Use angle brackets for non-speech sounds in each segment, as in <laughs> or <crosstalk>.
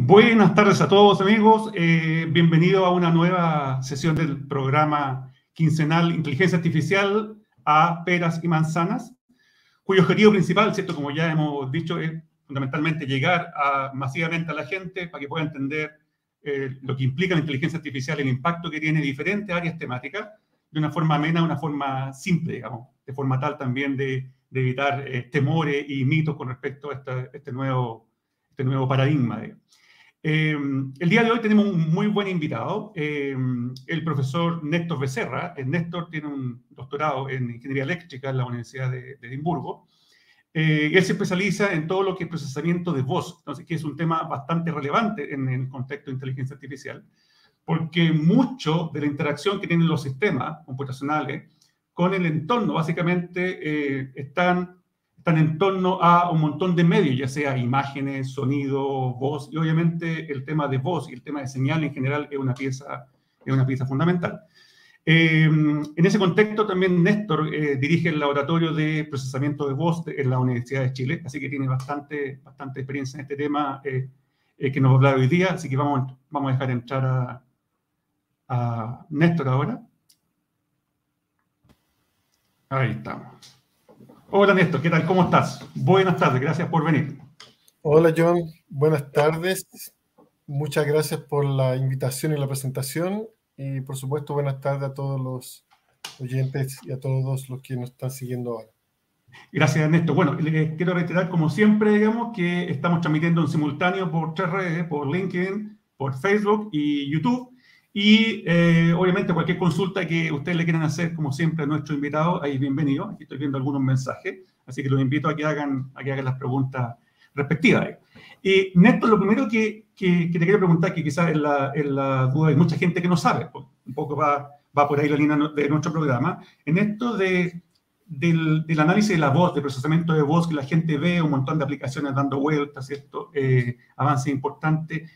Buenas tardes a todos amigos, eh, bienvenido a una nueva sesión del programa quincenal Inteligencia Artificial a peras y manzanas, cuyo objetivo principal, ¿cierto? como ya hemos dicho, es fundamentalmente llegar a, masivamente a la gente para que pueda entender eh, lo que implica la inteligencia artificial, el impacto que tiene en diferentes áreas temáticas, de una forma amena, una forma simple, digamos, de forma tal también de, de evitar eh, temores y mitos con respecto a esta, este, nuevo, este nuevo paradigma. Eh, el día de hoy tenemos un muy buen invitado, eh, el profesor Néstor Becerra. Néstor tiene un doctorado en ingeniería eléctrica en la Universidad de, Edimburgo. él se especializa en todo lo que es procesamiento de voz, entonces, que es un tema bastante relevante en el contexto de inteligencia artificial, porque mucho de la interacción que tienen los sistemas computacionales con el entorno, básicamente, eh, están, están en torno a un montón de medios, ya sea imágenes, sonido, voz, y obviamente el tema de voz y el tema de señal en general es una pieza, es una pieza fundamental. Eh, en ese contexto también Néstor eh, dirige el laboratorio de procesamiento de voz en la Universidad de Chile, así que tiene bastante, bastante experiencia en este tema que nos va a hablar hoy día, así que vamos, vamos a dejar entrar a, a Néstor ahora. Ahí estamos. Hola Néstor, ¿qué tal? ¿Cómo estás? Buenas tardes, gracias por venir. Hola John, buenas tardes. Muchas gracias por la invitación y la presentación. Y por supuesto, buenas tardes a todos los oyentes y a todos los que nos están siguiendo ahora. Gracias, Ernesto. Bueno, les quiero reiterar, como siempre, digamos, que estamos transmitiendo en simultáneo por tres redes, por LinkedIn, por Facebook y YouTube. Y eh, obviamente cualquier consulta que ustedes le quieran hacer, como siempre, a nuestro invitado, ahí bienvenido. Aquí estoy viendo algunos mensajes, así que los invito a que hagan, a que hagan las preguntas respectivas. Y Néstor, lo primero que, que, te quiero preguntar, que quizás es la, es la, duda de mucha gente que no sabe, pues, un poco va, va por ahí la línea de nuestro programa, en esto de, del, del, análisis de la voz, de procesamiento de voz, que la gente ve un montón de aplicaciones dando vueltas, ¿cierto? Eh, avances importantes.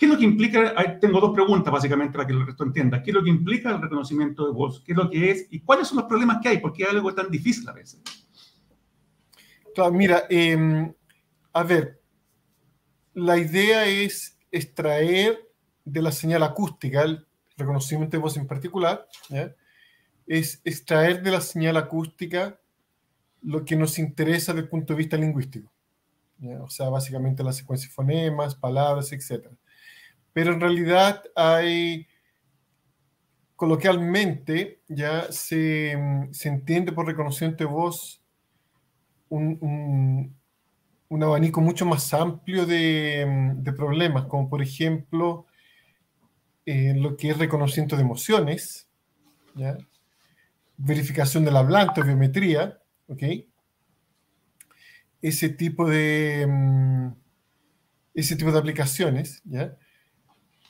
¿Qué es lo que implica? Tengo dos preguntas básicamente para que el resto entienda. ¿Qué es lo que implica el reconocimiento de voz? ¿Qué es lo que es? ¿Y cuáles son los problemas que hay? Porque es algo tan difícil a veces. Claro, mira, em, a ver, la idea es extraer de la señal acústica, el reconocimiento de voz en particular, es extraer de la señal acústica lo que nos interesa desde el punto de vista lingüístico. O sea, básicamente la secuencia de fonemas, palabras, etcétera pero en realidad hay, coloquialmente, ya se, entiende por reconocimiento de voz un, abanico mucho más amplio de, problemas, como por ejemplo eh, lo que es reconocimiento de emociones, verificación del hablante, biometría, ¿ok? Ese tipo de, mm, ese tipo de aplicaciones, ¿ya?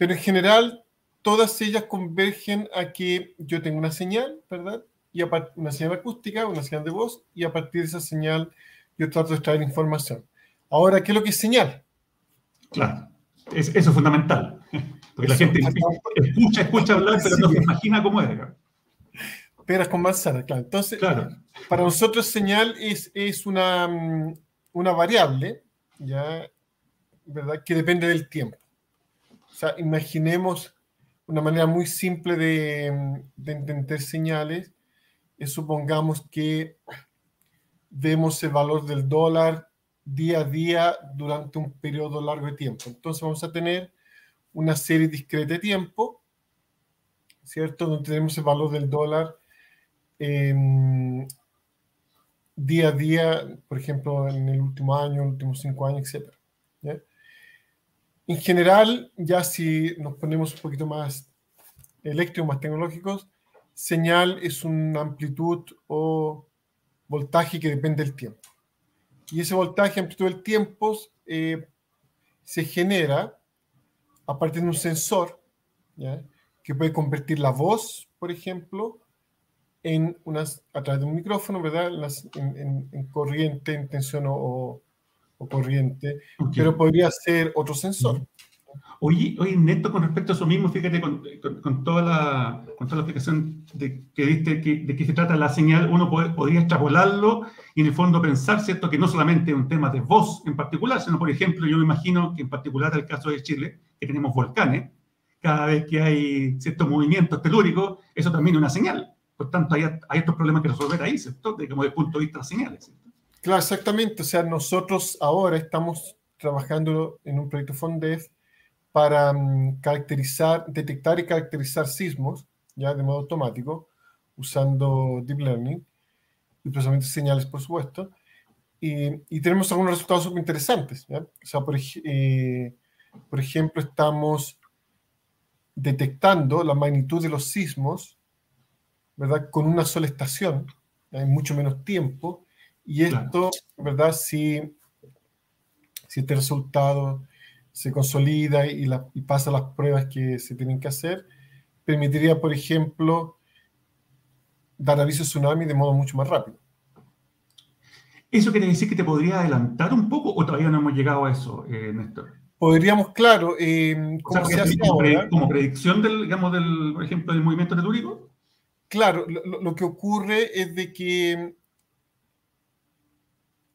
Pero en general, todas ellas convergen a que yo tengo una señal, ¿verdad? Y una señal acústica, una señal de voz, y a partir de esa señal yo trato de extraer información. Ahora, ¿qué es lo que es señal? Claro, eso es fundamental. <laughs> Porque la gente escucha, escucha hablar, pero no se imagina cómo es. Peras con manzana, claro. Entonces, para nosotros señal es, es una, mm, una variable, ¿ya? ¿verdad? Que depende del tiempo sea, imaginemos una manera muy simple de, entender señales. Es, supongamos que vemos el valor del dólar día a día durante un periodo largo de tiempo. Entonces vamos a tener una serie discreta de tiempo, ¿cierto? Donde tenemos el valor del dólar em, día a día, por ejemplo, en el último año, en los últimos cinco años, etc. En general, ya si nos ponemos un poquito más eléctricos, más tecnológicos, señal es una amplitud o voltaje que depende del tiempo. Y ese voltaje, amplitud del tiempo, eh, se genera a partir de un sensor que puede convertir la voz, por ejemplo, en unas, a través de un micrófono, ¿verdad? En, corriente, en tensión o, o corriente, pero podría ser otro sensor. Oye, oye, Neto, con respecto a eso mismo, fíjate, con, toda, la, con toda la explicación de, que diste que, de qué se trata la señal, uno podría extrapolarlo y en el fondo pensar, ¿cierto?, que no solamente es un tema de voz en particular, sino, por ejemplo, yo me imagino que en particular el caso de Chile, que tenemos volcanes, cada vez que hay ciertos movimientos telúricos, eso también es una señal. Por tanto, hay, hay estos problemas que resolver ahí, ¿cierto?, de, como desde el punto de vista de las señales. ¿cierto? Claro, exactamente. O sea, nosotros ahora estamos trabajando en un proyecto FONDEF para mm, caracterizar, detectar y caracterizar sismos, ya de modo automático, usando Deep Learning y procesamiento de señales, por supuesto. Y, tenemos algunos resultados súper interesantes. O sea, por, eh, por, ejemplo, estamos detectando la magnitud de los sismos, ¿verdad? Con una sola estación, en mucho menos tiempo. Y esto, ¿verdad? Si, si este resultado se consolida y, pasa las pruebas que se tienen que hacer, permitiría, por ejemplo, dar aviso de tsunami de modo mucho más rápido. ¿Eso quiere decir que te podría adelantar un poco o todavía no hemos llegado a eso, eh, Néstor? Podríamos, claro, eh, como, predicción del, digamos, del, por ejemplo, del movimiento telúrico. Claro, lo, que ocurre es de que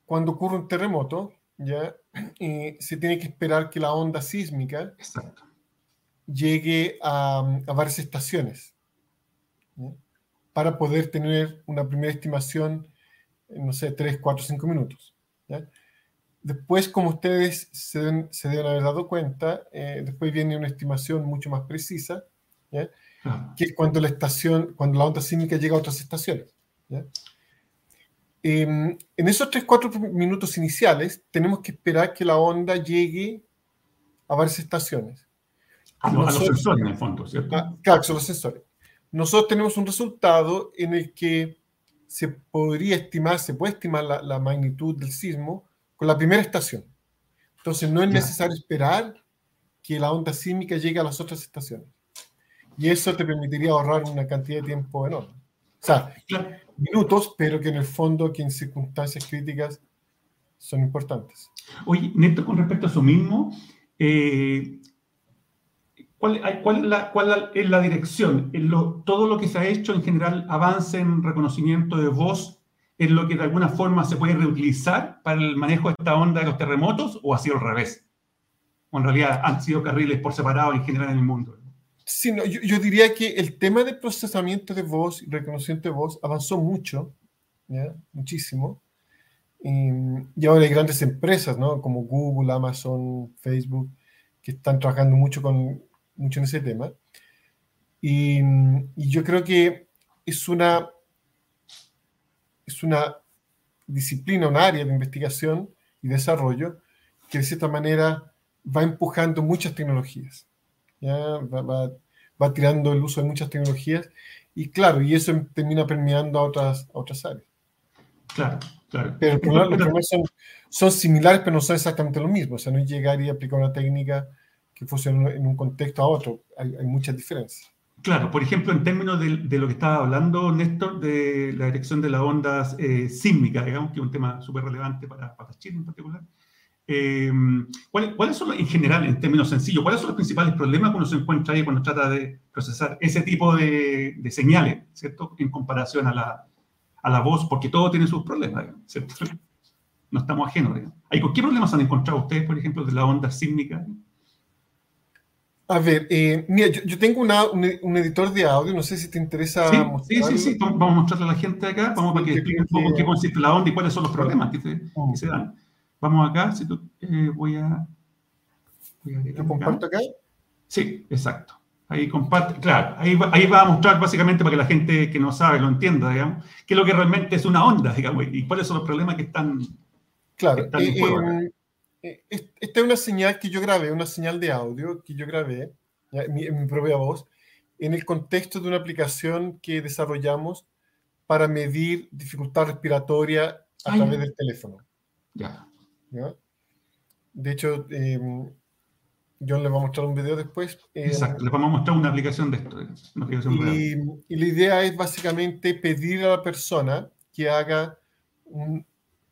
cuando ocurre un terremoto, ¿ya? <clears throat> se tiene que esperar que la onda sísmica llegue a, varias estaciones para poder tener una primera estimación, no sé, 3, 4, 5 minutos. Después, como ustedes se, deben, haber dado cuenta, eh, después viene una estimación mucho más precisa, que es cuando la estación, cuando la onda sísmica llega a otras estaciones. Em, en esos 3-4 minutos iniciales tenemos que esperar que la onda llegue a varias estaciones. A, los sensores, en el fondo, ¿cierto? Ah, claro, son los sensores. Nosotros tenemos un resultado en el que se podría estimar, se puede estimar la, magnitud del sismo con la primera estación. Entonces no es necesario esperar que la onda sísmica llegue a las otras estaciones. Y eso te permitiría ahorrar una cantidad de tiempo enorme. O sea, minutos, pero que en el fondo, que en circunstancias críticas son importantes. Oye, Neto, con respecto a eso mismo, eh, ¿cuál, es la, ¿cuál, es la, dirección? En lo, ¿Todo lo que se ha hecho en general avance en reconocimiento de voz es lo que de alguna forma se puede reutilizar para el manejo de esta onda de los terremotos o ha sido al revés? O en realidad han sido carriles por separado en general en el mundo. Sí, yo, diría que el tema de procesamiento de voz y reconocimiento de voz avanzó mucho, muchísimo. Y, ahora hay grandes empresas, ¿no? Como Google, Amazon, Facebook, que están trabajando mucho, con, mucho en ese tema. Y, y, yo creo que es una, es una disciplina, un área de investigación y desarrollo que de cierta manera va empujando muchas tecnologías va, tirando el uso de muchas tecnologías y claro, y eso termina permeando a otras, otras áreas. Claro, claro. Pero los problemas son, son, similares, pero no son exactamente lo mismo. O sea, no es llegar y aplicar una técnica que funcione en un contexto a otro. Hay, hay muchas diferencias. Claro, por ejemplo, en términos de, de, lo que estaba hablando Néstor, de la dirección de las ondas eh, sísmicas, digamos que es un tema súper relevante para, para Chile en particular. Em, ¿cuáles, son, en general, en términos sencillos, cuáles son los principales problemas cuando se encuentra ahí cuando trata de procesar ese tipo de, señales, ¿cierto? En comparación a la, a la, voz, porque todo tiene sus problemas, ¿cierto? <laughs> No estamos ajenos, digamos. ¿Qué problemas han encontrado ustedes, por ejemplo, de la onda sísmica? A ver, eh, mira, yo, tengo una, un, editor de audio, no sé si te interesa sí, Sí, sí, vamos a mostrarle a la gente acá, vamos para que explique un poco qué consiste la onda y cuáles son los problemas que se, que se dan. Vamos acá, si tú, eh, voy a... Voy comparto acá? Sí, exacto. Ahí comparte, claro, ahí va, ahí va a mostrar básicamente para que la gente que no sabe lo entienda, digamos, qué es lo que realmente es una onda, digamos, y cuáles son los problemas que están, claro, eh, eh, esta es una señal que yo grabé, una señal de audio que yo grabé en mi, en mi propia voz, en el contexto de una aplicación que desarrollamos para medir dificultad respiratoria a través del teléfono. Ya. De hecho, eh, John le va a mostrar un video después. Eh, Exacto, le vamos a mostrar una aplicación de esto. y, la idea es básicamente pedir a la persona que haga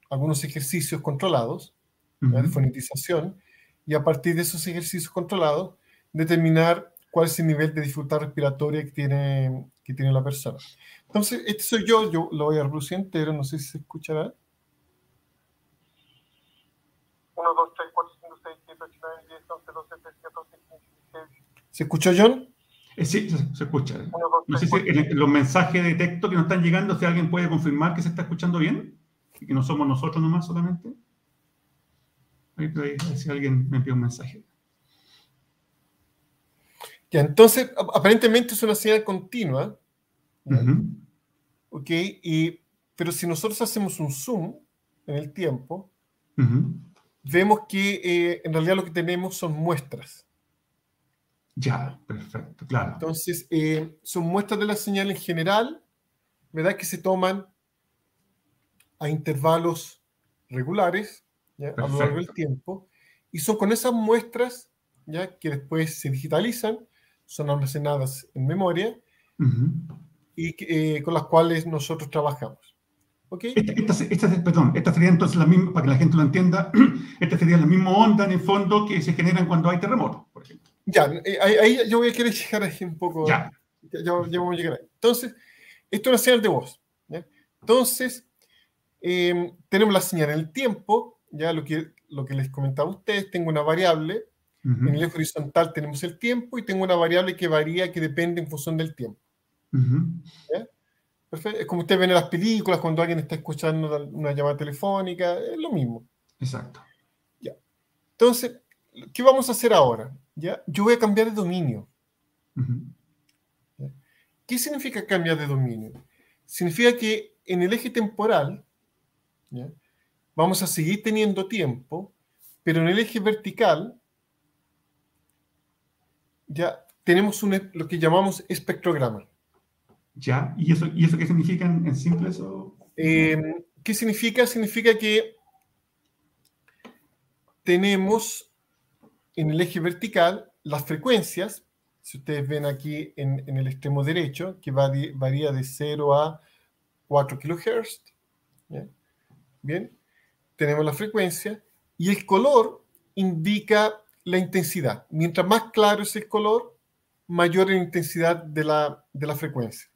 algunos ejercicios controlados de fonetización y a partir de esos ejercicios controlados determinar cuál es el nivel de dificultad respiratoria que tiene, que tiene la persona. Entonces, este soy yo, yo lo voy a reproducir entero, no sé si se escuchará. 1, 2, 3, 4, 5, 6, 7, 8, 9, 10, 11, 12, 13, 14, 15, 16. ¿Se escuchó, John? Eh, sí, se, escucha. no sé si los mensajes de texto que nos están llegando, si alguien puede confirmar que se está escuchando bien, y que no somos nosotros nomás solamente. Ahí, ahí, si alguien me envía un mensaje. Ya, entonces, aparentemente es una señal continua. Ok, y, pero si nosotros hacemos un zoom en el tiempo, vemos que eh, en realidad lo que tenemos son muestras. Ya, perfecto, claro. Entonces, eh, son muestras de la señal en general, ¿verdad? Que se toman a intervalos regulares, a lo largo del tiempo, y son con esas muestras, ¿ya? Que después se digitalizan son almacenadas en memoria y eh, con las cuales nosotros trabajamos. ¿Okay? Esta, perdón, esta sería entonces la misma, para que la gente lo entienda, <clears throat> esta sería la misma onda en el fondo que se generan cuando hay terremotos, por ejemplo. Ya, eh, ahí, yo voy a querer llegar ahí un poco. Ya. Ya, vamos a llegar ahí. Entonces, esto es una señal de voz. Entonces, em, tenemos la señal en el tiempo, ya lo que, lo que les comentaba a ustedes, tengo una variable en el eje horizontal tenemos el tiempo y tengo una variable que varía, que depende en función del tiempo. Es como ustedes ven en las películas, cuando alguien está escuchando una llamada telefónica, es lo mismo. Exacto. Ya. Entonces, ¿qué vamos a hacer ahora? ¿Ya? Yo voy a cambiar de dominio. ¿Qué significa cambiar de dominio? Significa que en el eje temporal vamos a seguir teniendo tiempo, pero en el eje vertical ya tenemos un, lo que llamamos espectrograma. Ya, ¿y eso, ¿y eso qué significa en, simple eso? Eh, ¿Qué significa? Significa que tenemos en el eje vertical las frecuencias, si ustedes ven aquí en, en el extremo derecho, que va, varía de 0 a 4 kHz. Bien, tenemos la frecuencia y el color indica la intensidad. Mientras más claro es el color, mayor es la intensidad de la, de la frecuencia.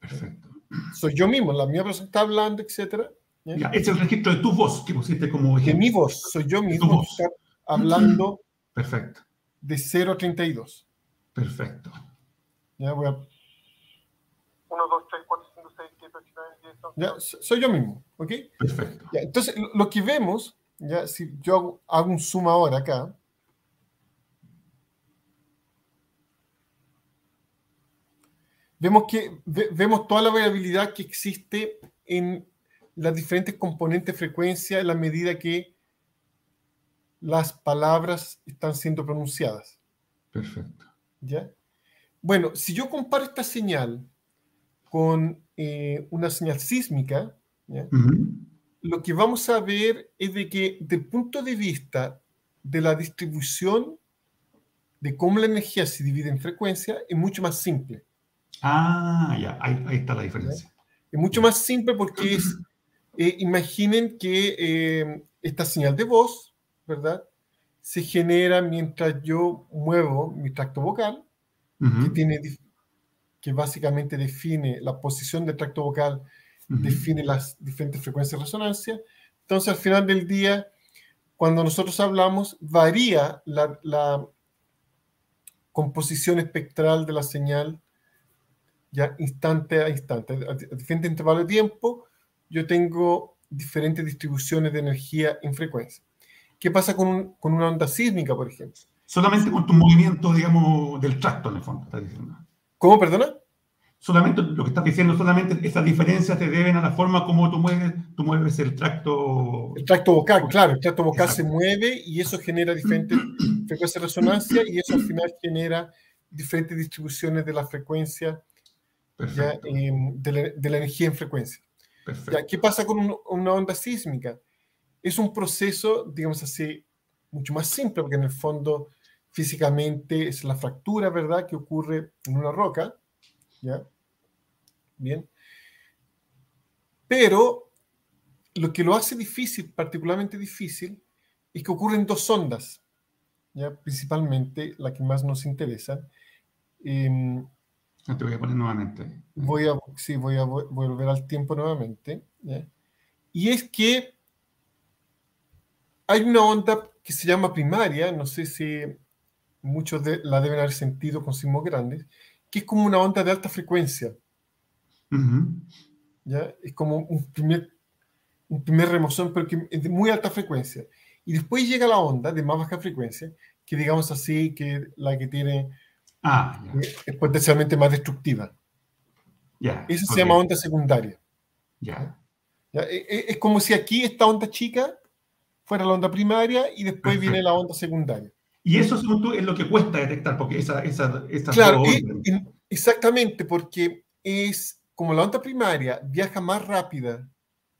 Perfecto. Soy yo mismo, la mía persona está hablando, etc. Ya, es el registro de tu voz que pusiste como ejemplo. De mi voz, soy yo mismo está hablando Perfecto. de 0 a 32. Perfecto. Ya voy a... 1, 2, 3, 4, 5, 6, 7, 8, 9, 10, Ya, soy yo mismo, ¿ok? Perfecto. Ya, entonces, lo que vemos, ya, si yo hago un zoom ahora acá, vemos que vemos toda la variabilidad que existe en las diferentes componentes de frecuencia en la medida que las palabras están siendo pronunciadas. Perfecto. ¿Ya? Bueno, si yo comparo esta señal con eh, una señal sísmica, lo que vamos a ver es de que, del punto de vista de la distribución de cómo la energía se divide en frecuencia, es mucho más simple. Ah, ya, ahí, está la diferencia. Es mucho más simple porque es, eh, imaginen que eh, esta señal de voz, ¿verdad? Se genera mientras yo muevo mi tracto vocal, que, tiene, que básicamente define la posición del tracto vocal, define las diferentes frecuencias de resonancia. Entonces, al final del día, cuando nosotros hablamos, varía la, la composición espectral de la señal ya instante a instante. A diferente intervalo de tiempo, yo tengo diferentes distribuciones de energía en frecuencia. ¿Qué pasa con, con una onda sísmica, por ejemplo? Solamente con tu movimiento, digamos, del tracto, en el fondo, estás diciendo. ¿Cómo, perdona? Solamente lo que estás diciendo, solamente esas diferencias te deben a la forma como tú mueves, tú mueves el tracto. El tracto vocal, claro, el tracto vocal se mueve y eso genera diferentes <clears throat> frecuencias de resonancia y eso al final genera diferentes distribuciones de la frecuencia Em, de, la, energía en frecuencia. ¿Qué pasa con una onda sísmica? Es un proceso, digamos así, mucho más simple, porque en el fondo físicamente es la fractura, ¿verdad?, que ocurre en una roca. ¿ya? Bien. Pero lo que lo hace difícil, particularmente difícil, es que ocurren dos ondas. ¿ya? principalmente la que más nos interesa. Em, te voy a poner nuevamente. Voy a, sí, voy a volver al tiempo nuevamente. Y es que hay una onda que se llama primaria, no sé si muchos de, la deben haber sentido con sismos grandes, que es como una onda de alta frecuencia. ¿ya? Es como un primer, un primer remozón, pero que es de muy alta frecuencia. Y después llega la onda de más baja frecuencia, que digamos así, que la que tiene ah, es potencialmente más destructiva. Ya. Esa se llama onda secundaria. Ya. E, e, es como si aquí esta onda chica fuera la onda primaria y después viene la onda secundaria. <laughs> Y eso, es lo que cuesta detectar, porque esa, esa, claro, exactamente, porque es como la onda primaria viaja más rápida,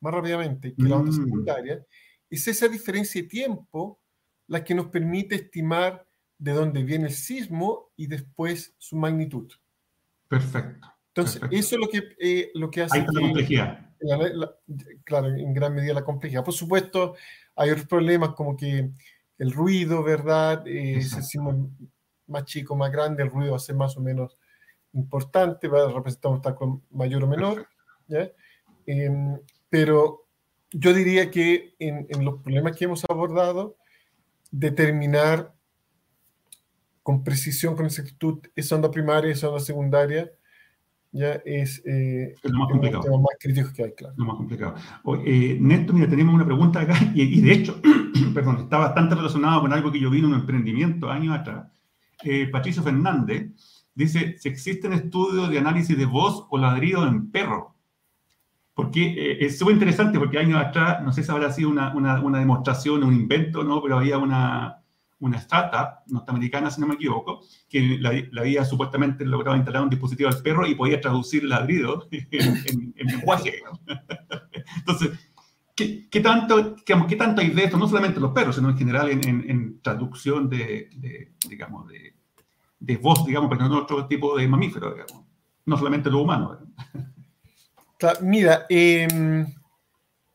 más rápidamente que la onda mm. secundaria, es esa diferencia de tiempo la que nos permite estimar de dónde viene el sismo y después su magnitud. Perfecto. Entonces, eso es lo que, eh, lo que hace... Ahí la complejidad. claro, en gran medida la complejidad. Por supuesto, hay otros problemas como que el ruido, ¿verdad? Eh, si hacemos más chico, más grande, el ruido va a ser más o menos importante, va a representar un taco mayor o menor, ¿ya? Em, pero yo diría que en, en, los problemas que hemos abordado, determinar con precisión, con exactitud, esa onda primaria, esa onda secundaria, ya es, eh, lo más complicado. Tema más crítico que hay, claro. Lo más complicado. eh, Néstor, mira, tenemos una pregunta acá, y, de hecho, <clears throat> perdón, está bastante relacionado con algo que yo vi en un emprendimiento años atrás. Eh, Patricio Fernández dice, si existen estudios de análisis de voz o ladrido en perro. Porque eh, es súper interesante, porque años atrás, no sé si habrá sido una, una, una demostración, un invento, ¿no? Pero había una, una startup norteamericana, si no me equivoco, que la, había supuestamente logrado instalar un dispositivo al perro y podía traducir ladridos <laughs> en, lenguaje. <laughs> Entonces, ¿qué, qué tanto, ¿qué tanto hay de esto? No solamente los perros, sino en general en, traducción de, digamos, de, de, voz, digamos, pero en otro tipo de mamífero, digamos. No solamente lo humano. Mira, eh,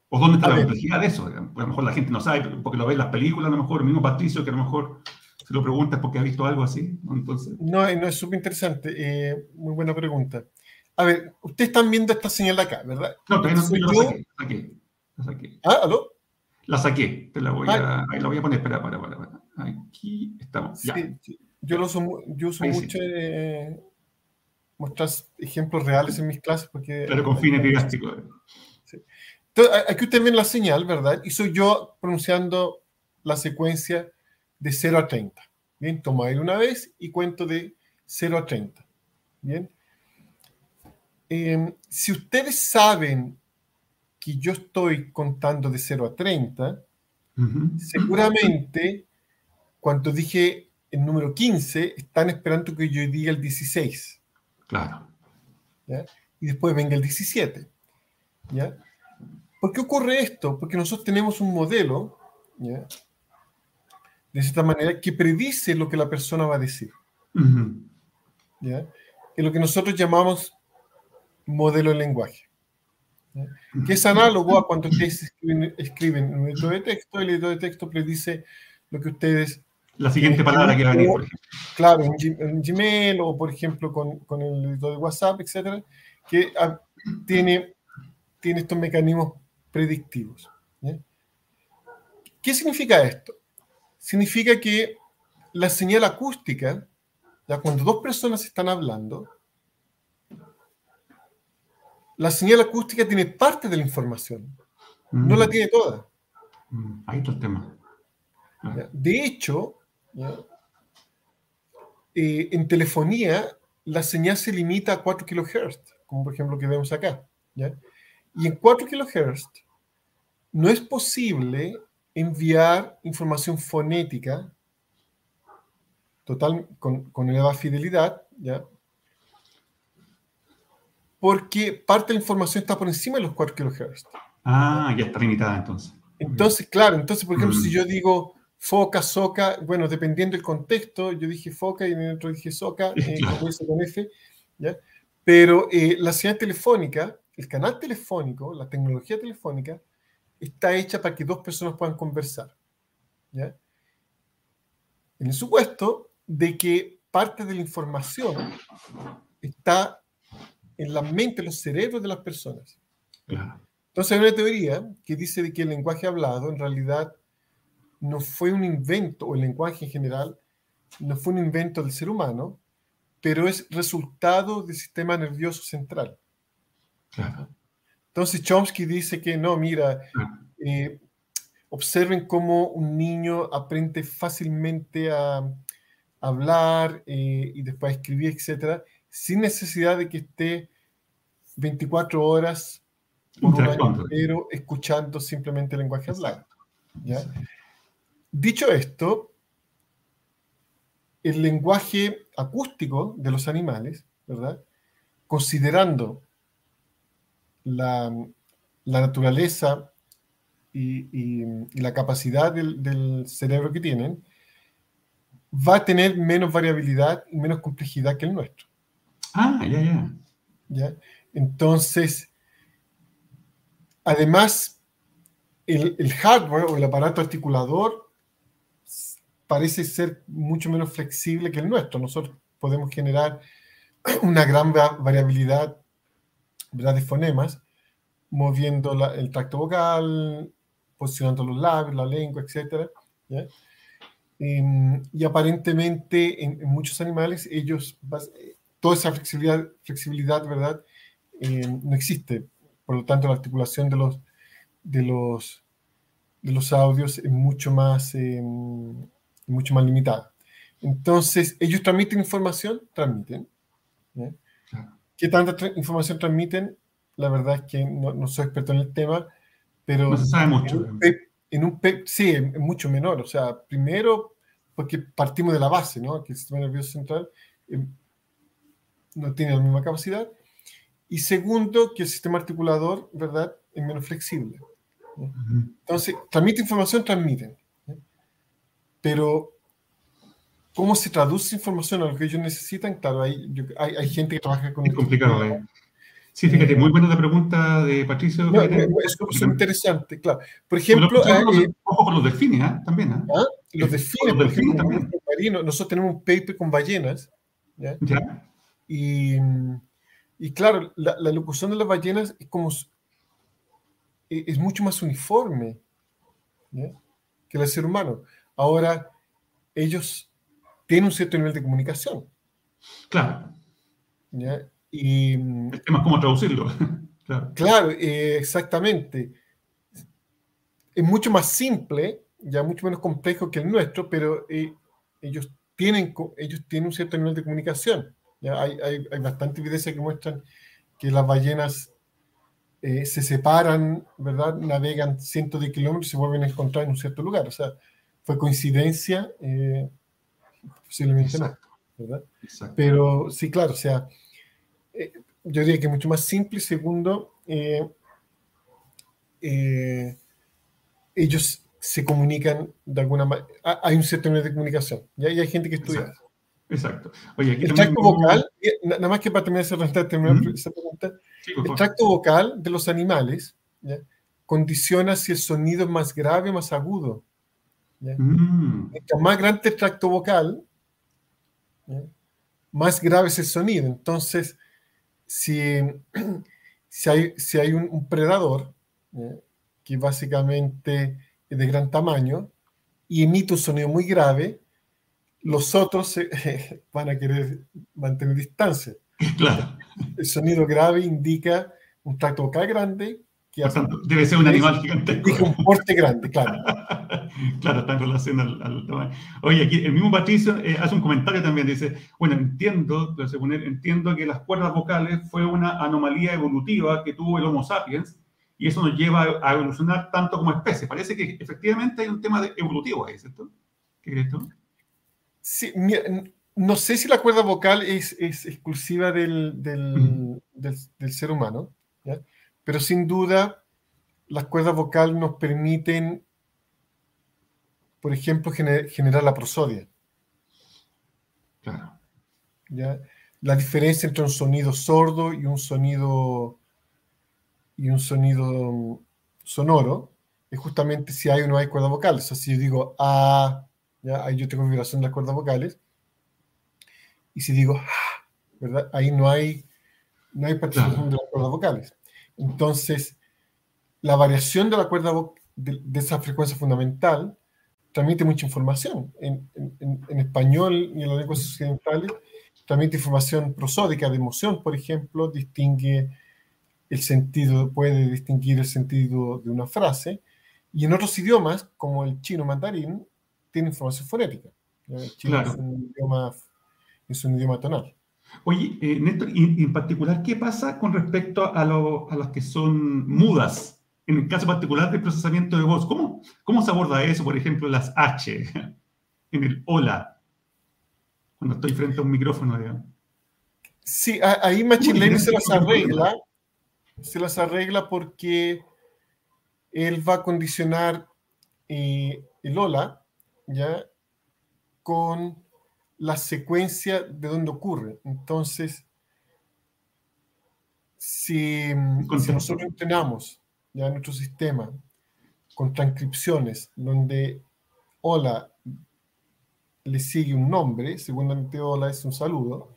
¿O dónde está la complejidad de eso? a lo mejor la gente no sabe, porque lo ve en las películas, a lo mejor, el mismo Patricio, que a lo mejor se lo preguntas porque ha visto algo así. Entonces... No, no es súper interesante. Eh, muy buena pregunta. A ver, ustedes están viendo esta señal de acá, ¿verdad? No, todavía no, yo... la saqué, la saqué. ¿Ah, aló? La saqué, te la voy, a, ahí la voy a poner, espera, para, para, para. Aquí estamos. Ya. Sí, Yo, lo uso, yo uso mucho eh, mostrar ejemplos reales en mis clases porque... Pero con fines didácticos. Entonces, aquí ustedes ven la señal, ¿verdad? Y soy yo pronunciando la secuencia de 0 a 30. Bien, tomo aire una vez y cuento de 0 a 30. Bien. Em, si ustedes saben que yo estoy contando de 0 a 30, seguramente cuando dije el número 15, están esperando que yo diga el 16. Claro. Y después venga el 17. ¿ya? ¿Por qué ocurre esto? Porque nosotros tenemos un modelo, ¿ya? de cierta manera, que predice lo que la persona va a decir. ¿ya? Es lo que nosotros llamamos modelo de lenguaje. Que es análogo a cuando ustedes escriben, un editor de texto, el editor de texto predice lo que ustedes... La siguiente palabra que va a venir, por ejemplo. Claro, en, Gmail o, por ejemplo, con, con el editor de WhatsApp, etcétera, que ah, tiene, tiene estos mecanismos predictivos. ¿Qué significa esto? Significa que la señal acústica, ya cuando dos personas están hablando, la señal acústica tiene parte de la información, no la mm. tiene toda. Mm, ahí está el tema. De hecho, eh, en telefonía la señal se limita a 4 kHz, como por ejemplo que vemos acá. Y en 4 kHz no es posible enviar información fonética total con, con elevada fidelidad, ¿ya? Porque parte de la información está por encima de los 4 kHz. Ah, ya está limitada entonces. Entonces, claro, entonces, por ejemplo, si mm. yo digo foca, soca, bueno, dependiendo del contexto, yo dije foca y otro dije soca, <laughs> eh, con F, ¿ya? Pero eh, la señal telefónica, el canal telefónico, la tecnología telefónica, está hecha para que dos personas puedan conversar. En el supuesto de que parte de la información está en la mente, en los cerebros de las personas. Entonces hay una teoría que dice de que el lenguaje hablado en realidad no fue un invento, o el lenguaje en general, no fue un invento del ser humano, pero es resultado del sistema nervioso central. Entonces Chomsky dice que no, mira, eh, observen cómo un niño aprende fácilmente a, hablar eh, y después a escribir, etcétera, sin necesidad de que esté 24 horas por un año entero escuchando simplemente el lenguaje hablado. ¿ya? Dicho esto, el lenguaje acústico de los animales, ¿verdad? Considerando la, naturaleza y, la capacidad del, cerebro que tienen, va a tener menos variabilidad y menos complejidad que el nuestro. Ah, ya, ya. ¿Ya? Entonces, además, el, hardware o el aparato articulador parece ser mucho menos flexible que el nuestro. Nosotros podemos generar una gran variabilidad de fonemas, moviendo el tracto vocal, posicionando los labios, la lengua, etc. Em, y aparentemente en, muchos animales, ellos, toda esa flexibilidad, flexibilidad ¿verdad? Em, no existe. Por lo tanto, la articulación de los, de los, de los audios es mucho más, em, mucho más limitada. Entonces, ellos transmiten información, transmiten. ¿Qué tanta información transmiten? La verdad es que no, no, soy experto en el tema, pero... No se sabe mucho. En un, sí, es mucho menor. O sea, primero, porque partimos de la base, ¿no? Que el sistema nervioso central em, no tiene la misma capacidad. Y segundo, que el sistema articulador, ¿verdad?, es menos flexible. Entonces, transmite información, transmiten. Pero, ¿cómo se traduce información a lo que ellos necesitan? Claro, hay, hay, gente que trabaja con... Es complicado, ¿eh? Sí, fíjate, muy buena la pregunta de Patricio. es interesante, claro. Por ejemplo... Eh, ojo con los delfines, ¿eh? También, ¿eh? ¿Ah? Los delfines, los delfines también. nosotros tenemos un paper con ballenas, ¿ya? Y, y, claro, la, la, locución de las ballenas es como... Es mucho más uniforme ¿ya? que el ser humano. Ahora, ellos tienen un cierto nivel de comunicación. Claro. ¿ya? Y, el tema es cómo traducirlo. <laughs> claro, claro eh, exactamente. Es mucho más simple, ya mucho menos complejo que el nuestro, pero eh, ellos, tienen, ellos tienen un cierto nivel de comunicación. ¿ya? Hay, hay, hay bastante evidencia que muestran que las ballenas eh, se separan, ¿verdad? Navegan cientos de kilómetros y se vuelven a encontrar en un cierto lugar. O sea, fue coincidencia, posiblemente no, ¿verdad? Pero sí, claro, o sea, eh, yo diría que mucho más simple. Segundo, eh, eh, ellos se comunican de alguna manera. Hay un cierto nivel de comunicación. Y hay gente que estudia. Exacto. Oye, el tracto vocal, nada más que para terminar esa, pregunta, el tracto vocal de los animales condiciona si el sonido es más grave o más agudo. Mm. más grande el tracto vocal, más grave es el sonido. Entonces, si, <clears throat> si hay, si hay un, predador que básicamente es de gran tamaño y emite un sonido muy grave, los otros <laughs> van a querer mantener distancia. <laughs> Claro. El sonido grave indica un tracto vocal grande debe ser un animal gigantesco. Dijo un porte grande, claro. <laughs> <laughs> claro, está en relación al, tamaño. Oye, aquí el mismo Patricio eh, hace un comentario también, dice, bueno, entiendo, según él, entiendo que las cuerdas vocales fue una anomalía evolutiva que tuvo el Homo sapiens y eso nos lleva a evolucionar tanto como especie. Parece que efectivamente hay un tema de evolutivo ahí, ¿cierto? ¿Qué crees tú? Sí, no sé si la cuerda vocal es, es exclusiva del, del, del, ser humano, ¿ya? pero sin duda las cuerdas vocales nos permiten, por ejemplo, generar la prosodia. Claro. ¿Ya? La diferencia entre un sonido sordo y un sonido y un sonido sonoro es justamente si hay o no hay cuerdas vocales. O sea, si yo digo a, ¿ya? ahí yo tengo vibración de las cuerdas vocales. Y si digo, ah", ¿verdad? Ahí no hay, no hay participación de las cuerdas vocales. Entonces, la variación de la cuerda de, de, esa frecuencia fundamental transmite mucha información. En, en, en, español y en las lenguas occidentales transmite información prosódica de emoción, por ejemplo, distingue el sentido, puede distinguir el sentido de una frase, y en otros idiomas, como el chino mandarín, tiene información fonética. El chino es, un idioma, es un idioma tonal. Oye, eh, Néstor, y, en particular, ¿qué pasa con respecto a, a las que son mudas? En el caso particular del procesamiento de voz, ¿cómo, ¿cómo se aborda eso? Por ejemplo, las H <laughs> en el hola, cuando estoy frente a un micrófono, digamos. Sí, ahí Machine Learning se las arregla, se las arregla porque él va a condicionar eh, el hola, ¿ya? Con la secuencia de donde ocurre. Entonces, si, si nosotros entrenamos ya nuestro sistema con transcripciones donde hola le sigue un nombre, seguramente hola es un saludo,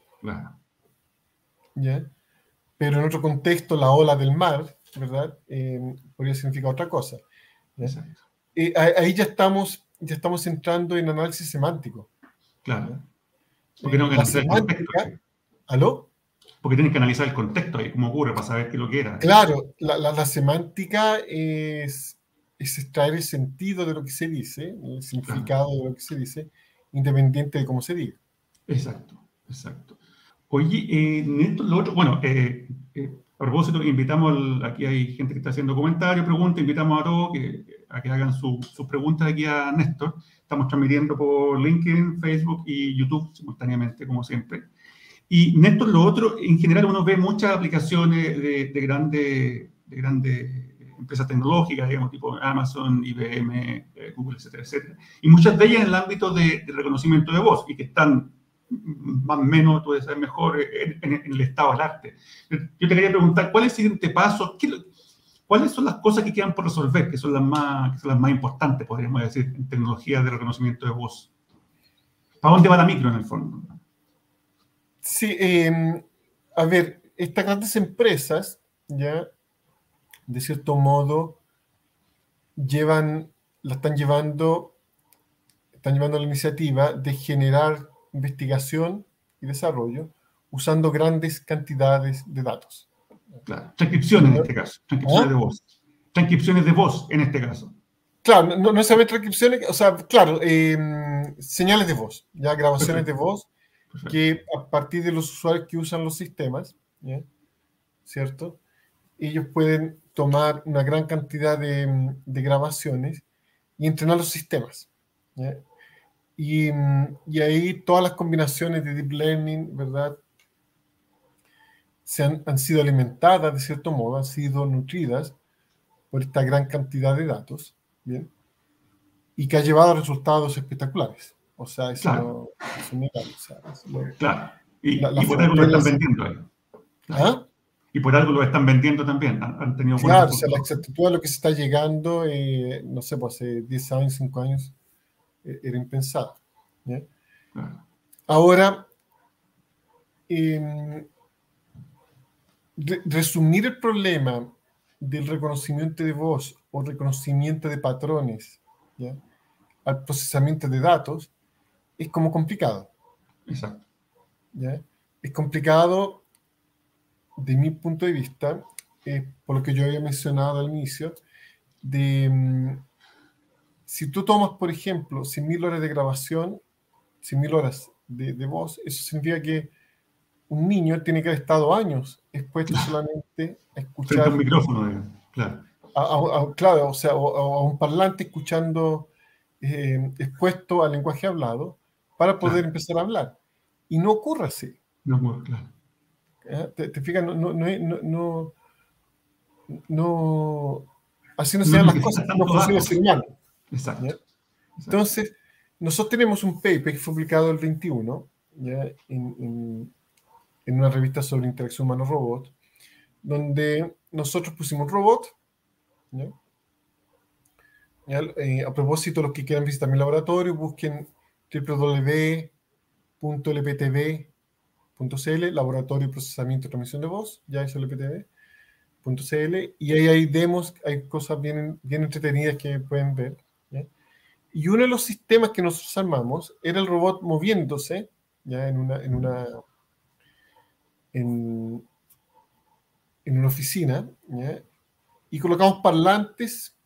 ¿ya? pero en otro contexto la ola del mar, ¿verdad? Eh, podría significar otra cosa. Eh, ahí ya estamos, ya estamos entrando en análisis semántico. Claro. Porque no la semántica, ¿Aló? Porque tienes que analizar el contexto y cómo ocurre para saber qué lo que era. Claro, la, la, semántica es, es, extraer el sentido de lo que se dice, el significado de lo que se dice, independiente de cómo se diga. Exacto, exacto. Oye, eh, Néstor, lo otro, bueno, eh, eh, a propósito, invitamos, aquí hay gente que está haciendo comentarios, preguntas, invitamos a todos que, a que hagan sus preguntas aquí a Néstor. Estamos transmitiendo por LinkedIn, Facebook y YouTube simultáneamente, como siempre. Y Néstor, lo otro, en general uno ve muchas aplicaciones de, de grandes de grande empresas tecnológicas, digamos, tipo Amazon, IBM, eh, Google, etcétera, etcétera. Y muchas de ellas en el ámbito de, reconocimiento de voz y que están más o menos, tú sabes mejor, en, el estado del arte. Yo te quería preguntar, ¿cuál es el siguiente paso? ¿Cuáles son las cosas que quedan por resolver, que son las más, que son las más importantes, podríamos decir, en tecnología de reconocimiento de voz? ¿Para dónde va la micro en el fondo? Sí, em, a ver, estas grandes empresas, ya, de cierto modo, llevan, la están llevando, están llevando la iniciativa de generar investigación y desarrollo usando grandes cantidades de datos. Claro, transcripciones en este caso, transcripciones ¿Ah? de voz. Transcripciones de voz en este caso. Claro, no, no solamente transcripciones, o sea, claro, em, señales de voz, ya grabaciones de voz que a partir de los usuarios que usan los sistemas, ¿cierto? Ellos pueden tomar una gran cantidad de, grabaciones y entrenar los sistemas. Y, ahí todas las combinaciones de deep learning, ¿verdad? Se han, han, sido alimentadas de cierto modo, han sido nutridas por esta gran cantidad de datos, ¿bien? Y que ha llevado a resultados espectaculares. O sea, eso, claro. claro. Y, por algo lo están vendiendo ahí. ¿Ah? Y por algo lo están vendiendo también. Han, tenido claro, o sea, la exactitud a lo que se está llegando, eh, no sé, pues hace 10 años, 5 años, eh, era impensado. Claro. Ahora, eh, resumir el problema del reconocimiento de voz o reconocimiento de patrones ¿ya? al procesamiento de datos es como complicado. Exacto. ¿ya? Es complicado de mi punto de vista, eh, por lo que yo había mencionado al inicio, de mm, si tú tomas, por ejemplo, 100.000 horas de grabación, 100.000 horas de, de, voz, eso significa que un niño tiene que haber estado años expuesto <laughs> solamente a escuchar. un micrófono, claro. claro, o sea, a un parlante escuchando, eh, expuesto al lenguaje hablado, para poder empezar a hablar. Y no ocurre así. No claro. ¿Te, te fijas? No, no, no, no, así no se dan las cosas, no funciona así mal. Exacto. Entonces, nosotros tenemos un paper que fue publicado el 21 ¿ya? En, en, una revista sobre interacción humano-robot, donde nosotros pusimos un robot, ¿ya? Eh, a propósito, los que quieran visitar mi laboratorio, busquen www.lptv.cl, Laboratorio de Procesamiento y Transmisión de Voz, ya es lptv.cl, y ahí hay demos, hay cosas bien, bien entretenidas que pueden ver. Y uno de los sistemas que nosotros armamos era el robot moviéndose, ya en una, en una, en, una oficina, y colocamos parlantes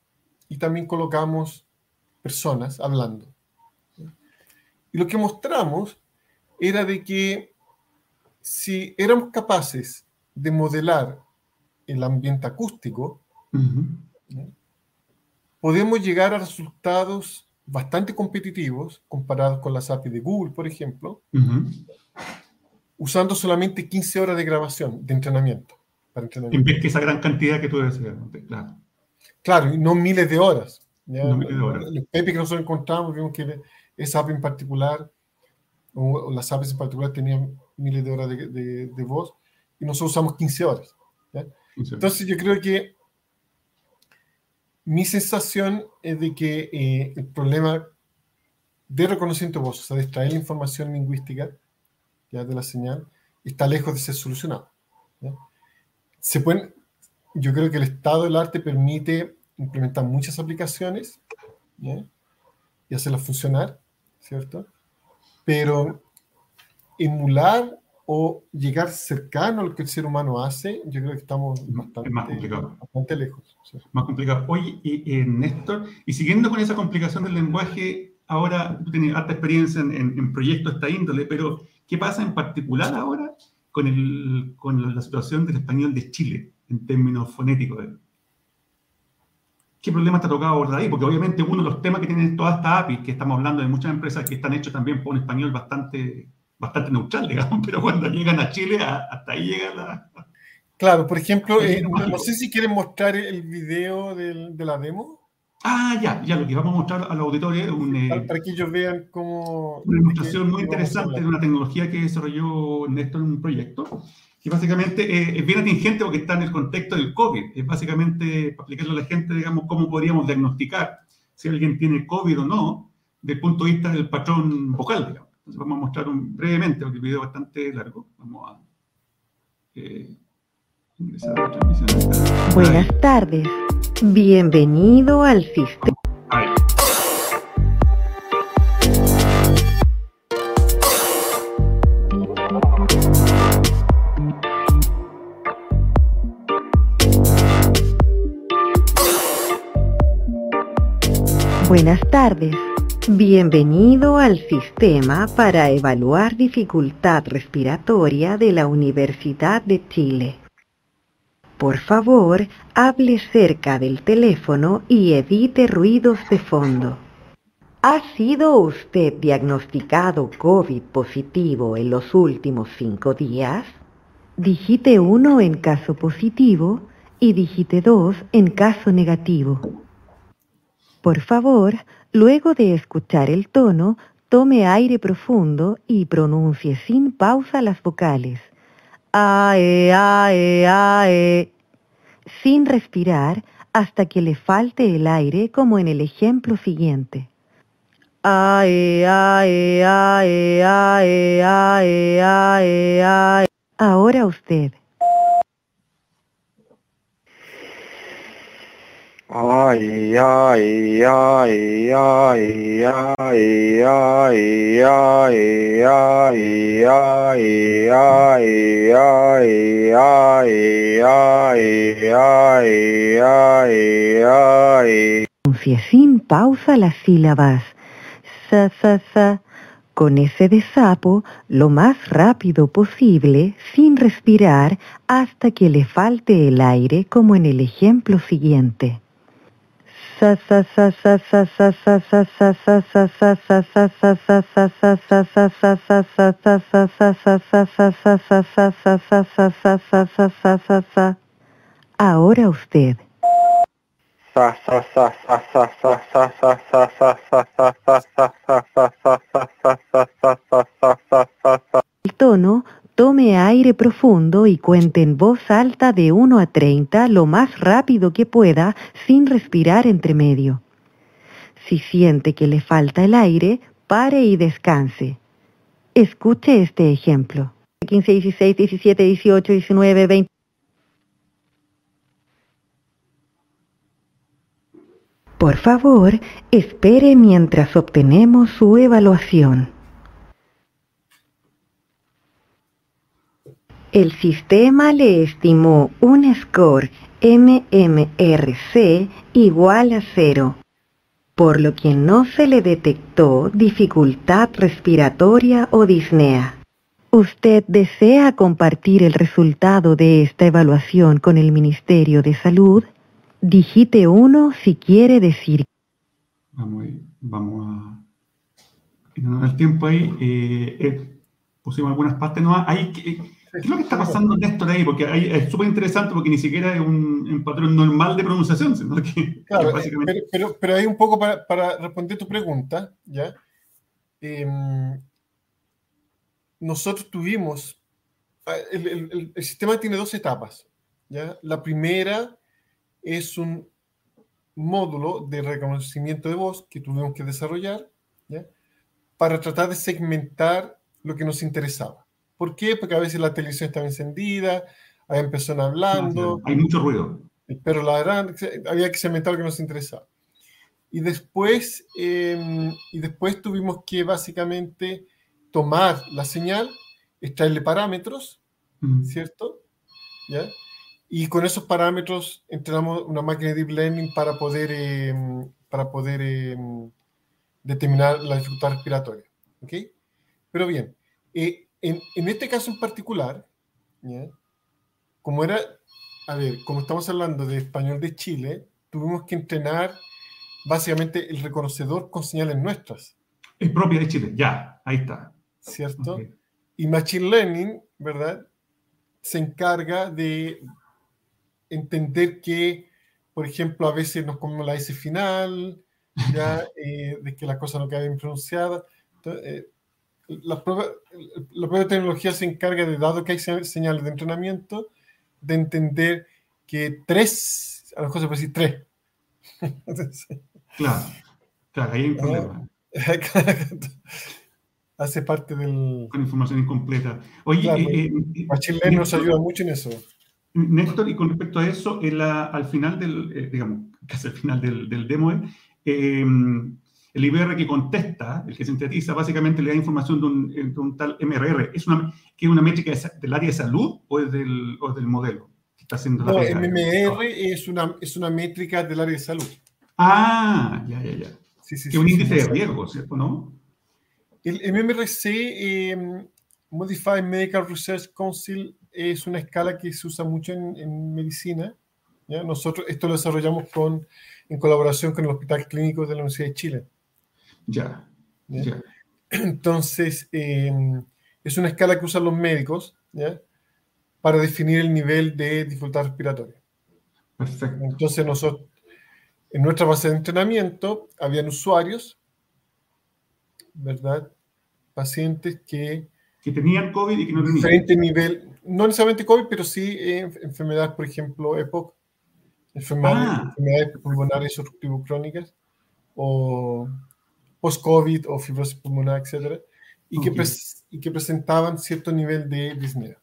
y también colocamos personas hablando. Y lo que mostramos era de que si éramos capaces de modelar el ambiente acústico, podemos llegar a resultados bastante competitivos comparados con las API de Google, por ejemplo, usando solamente 15 horas de grabación, de entrenamiento. Para entrenamiento. En vez que esa gran cantidad que tú decías, claro. Claro, y no miles de horas. No miles de horas. Los que nosotros encontramos, vimos que esa API en particular, o, las APIs en particular, tenían miles de horas de, de, voz, y nosotros usamos 15 horas. Entonces yo creo que mi sensación es de que eh, el problema de reconocimiento de voz, o sea, de extraer la información lingüística ya de la señal, está lejos de ser solucionado. Se pueden, yo creo que el estado del arte permite implementar muchas aplicaciones y hacerlas funcionar, ¿cierto? Pero emular o llegar cercano a lo que el ser humano hace, yo creo que estamos bastante, más complicado. bastante lejos. Más complicado. Oye, y, Néstor, y siguiendo con esa complicación del lenguaje, ahora tú tienes alta experiencia en, proyectos de esta índole, pero ¿qué pasa en particular ahora con, el, con la situación del español de Chile en términos fonéticos? ¿Qué problema te ha tocado abordar ahí? Porque obviamente uno de los temas que tienen toda esta API, que estamos hablando de muchas empresas que están hechos también por un español bastante bastante neutral, <laughs> digamos, pero cuando llegan a Chile, hasta ahí llega la... Claro, por ejemplo, eh, no, sé si quieren mostrar el video de la demo. Ah, ya, ya, lo que vamos a mostrar a los auditores un, eh, para que ellos vean cómo... Una demostración muy interesante de una tecnología que desarrolló Néstor en un proyecto, que básicamente eh, es bien atingente porque está en el contexto del COVID. Es básicamente para explicarle a la gente, digamos, cómo podríamos diagnosticar si alguien tiene COVID o no, desde el punto de vista del patrón vocal, digamos. Entonces vamos a mostrar un, brevemente, porque el video es bastante largo. Vamos a eh, ingresar a la transmisión. Buenas tardes. Bienvenido al sistema. Buenas tardes. Bienvenido al sistema para evaluar dificultad respiratoria de la Universidad de Chile. Por favor, hable cerca del teléfono y evite ruidos de fondo. ¿Ha sido usted diagnosticado COVID positivo en los últimos cinco días? Digite 1 en caso positivo y digite 2 en caso negativo. Por favor, Luego de escuchar el tono, tome aire profundo y pronuncie sin pausa las vocales. Ae, ae, ae. Sin respirar hasta que le falte el aire como en el ejemplo siguiente. Ae, ae, ae, ae, ae, ae, ae. Ahora usted. Ay, ay, ay, ay, ay, ay, ay, ay, ay, ay, ay, ay, ay, ay, ay, ay. Sin pausa las sílabas. Sa, sa, sa. Con ese de sapo lo más rápido posible, sin respirar, hasta que le falte el aire, como en el ejemplo siguiente. Ahora usted. El tono Tome aire profundo y cuente en voz alta de 1 a 30 lo más rápido que pueda sin respirar entre medio. Si siente que le falta el aire, pare y descanse. Escuche este ejemplo. 15, 16, 17, 18, 19, 20. Por favor, espere mientras obtenemos su evaluación. El sistema le estimó un score MMRC igual a cero, por lo que no se le detectó dificultad respiratoria o disnea. ¿Usted desea compartir el resultado de esta evaluación con el Ministerio de Salud? Digite uno si quiere decir. Vamos, vamos a... El tiempo ahí, eh, eh, pusimos algunas partes no ¿Qué es lo que está pasando Néstor ahí? Porque es súper interesante porque ni siquiera es un, patrón normal de pronunciación, sino que, <laughs> claro, pero, pero, hay un poco para, para responder tu pregunta, ¿ya? Em, nosotros tuvimos, ah, el, el, el, sistema tiene dos etapas, ¿ya? La primera es un módulo de reconocimiento de voz que tuvimos que desarrollar, ¿ya? Para tratar de segmentar lo que nos interesaba. ¿Por qué? Porque a veces la televisión estaba encendida, hay personas hablando. Hay mucho ruido. Pero la verdad, había que segmentar lo que nos interesaba. Y después, em, y después tuvimos que básicamente tomar la señal, extraerle parámetros, ¿cierto? ¿Ya? Y con esos parámetros entrenamos una máquina de deep learning para poder, em, para poder em, determinar la dificultad respiratoria. ¿Ok? Pero bien, eh, en, este caso en particular, como era, a ver, como estamos hablando de español de Chile, tuvimos que entrenar básicamente el reconocedor con señales nuestras. Es propia de Chile, ya, ahí está. ¿Cierto? Y Machine Learning, ¿verdad? Se encarga de entender que, por ejemplo, a veces nos comemos la S final, ya, <laughs> eh, de que la cosa no queda bien pronunciada. Entonces, eh, la propia, tecnología se encarga de, dado que hay señales de entrenamiento, de entender que tres, a lo mejor se puede decir tres. claro, claro, ahí hay un problema. <laughs> Hace parte del... Con información incompleta. Oye, eh, eh, eh nos ayuda mucho en eso. Néstor, y con respecto a eso, al final del, eh, digamos, casi al final del, del demo, eh, el IBR que contesta, el que sintetiza, básicamente le da información de un, tal MRR. ¿Es una, que es una métrica del área de salud o es del, o del modelo? está haciendo no, MMR es una, es una métrica del área de salud. Ah, ya, ya, ya. Sí, sí, que un índice de riesgo, ¿cierto? ¿No? El MMRC, eh, Modified Medical Research Council, es una escala que se usa mucho en, en medicina. ¿ya? Nosotros esto lo desarrollamos con, en colaboración con el Hospital Clínico de la Universidad de Chile. Ya. Entonces, em, es una escala que usan los médicos para definir el nivel de dificultad respiratoria. Perfecto. Entonces, nosotros, en nuestra base de entrenamiento, habían usuarios, ¿verdad? Pacientes que... Que tenían COVID y que no tenían. Diferente nivel, no necesariamente COVID, pero sí enfermedades, por ejemplo, EPOC, enfermedades, ah. enfermedades pulmonares crónicas, o post-COVID o fibrosis pulmonar, etc. Y, que y que presentaban cierto nivel de disnea.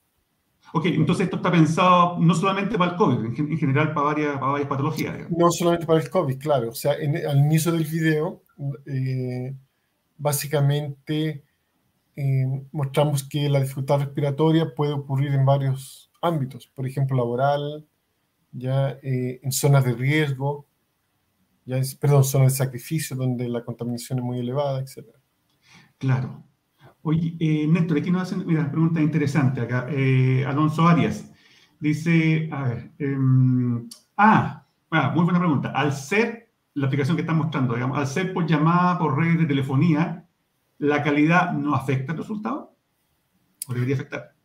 Ok, entonces esto está pensado no solamente para el COVID, en, general para varias, para varias patologías. No solamente para el COVID, claro. O sea, al inicio del video, eh, básicamente eh, mostramos que la dificultad respiratoria puede ocurrir en varios ámbitos, por ejemplo, laboral, ya eh, en zonas de riesgo, ya es, perdón, zonas de sacrificio donde la contaminación es muy elevada, etc. Claro. Oye, eh, Néstor, aquí nos hacen, mira, pregunta interesante acá. Eh, Alonso Arias dice, a ver, em, ah, ah, muy buena pregunta. Al ser la aplicación que están mostrando, digamos, al ser por llamada por red de telefonía, ¿la calidad no afecta el resultado? ¿O debería afectar?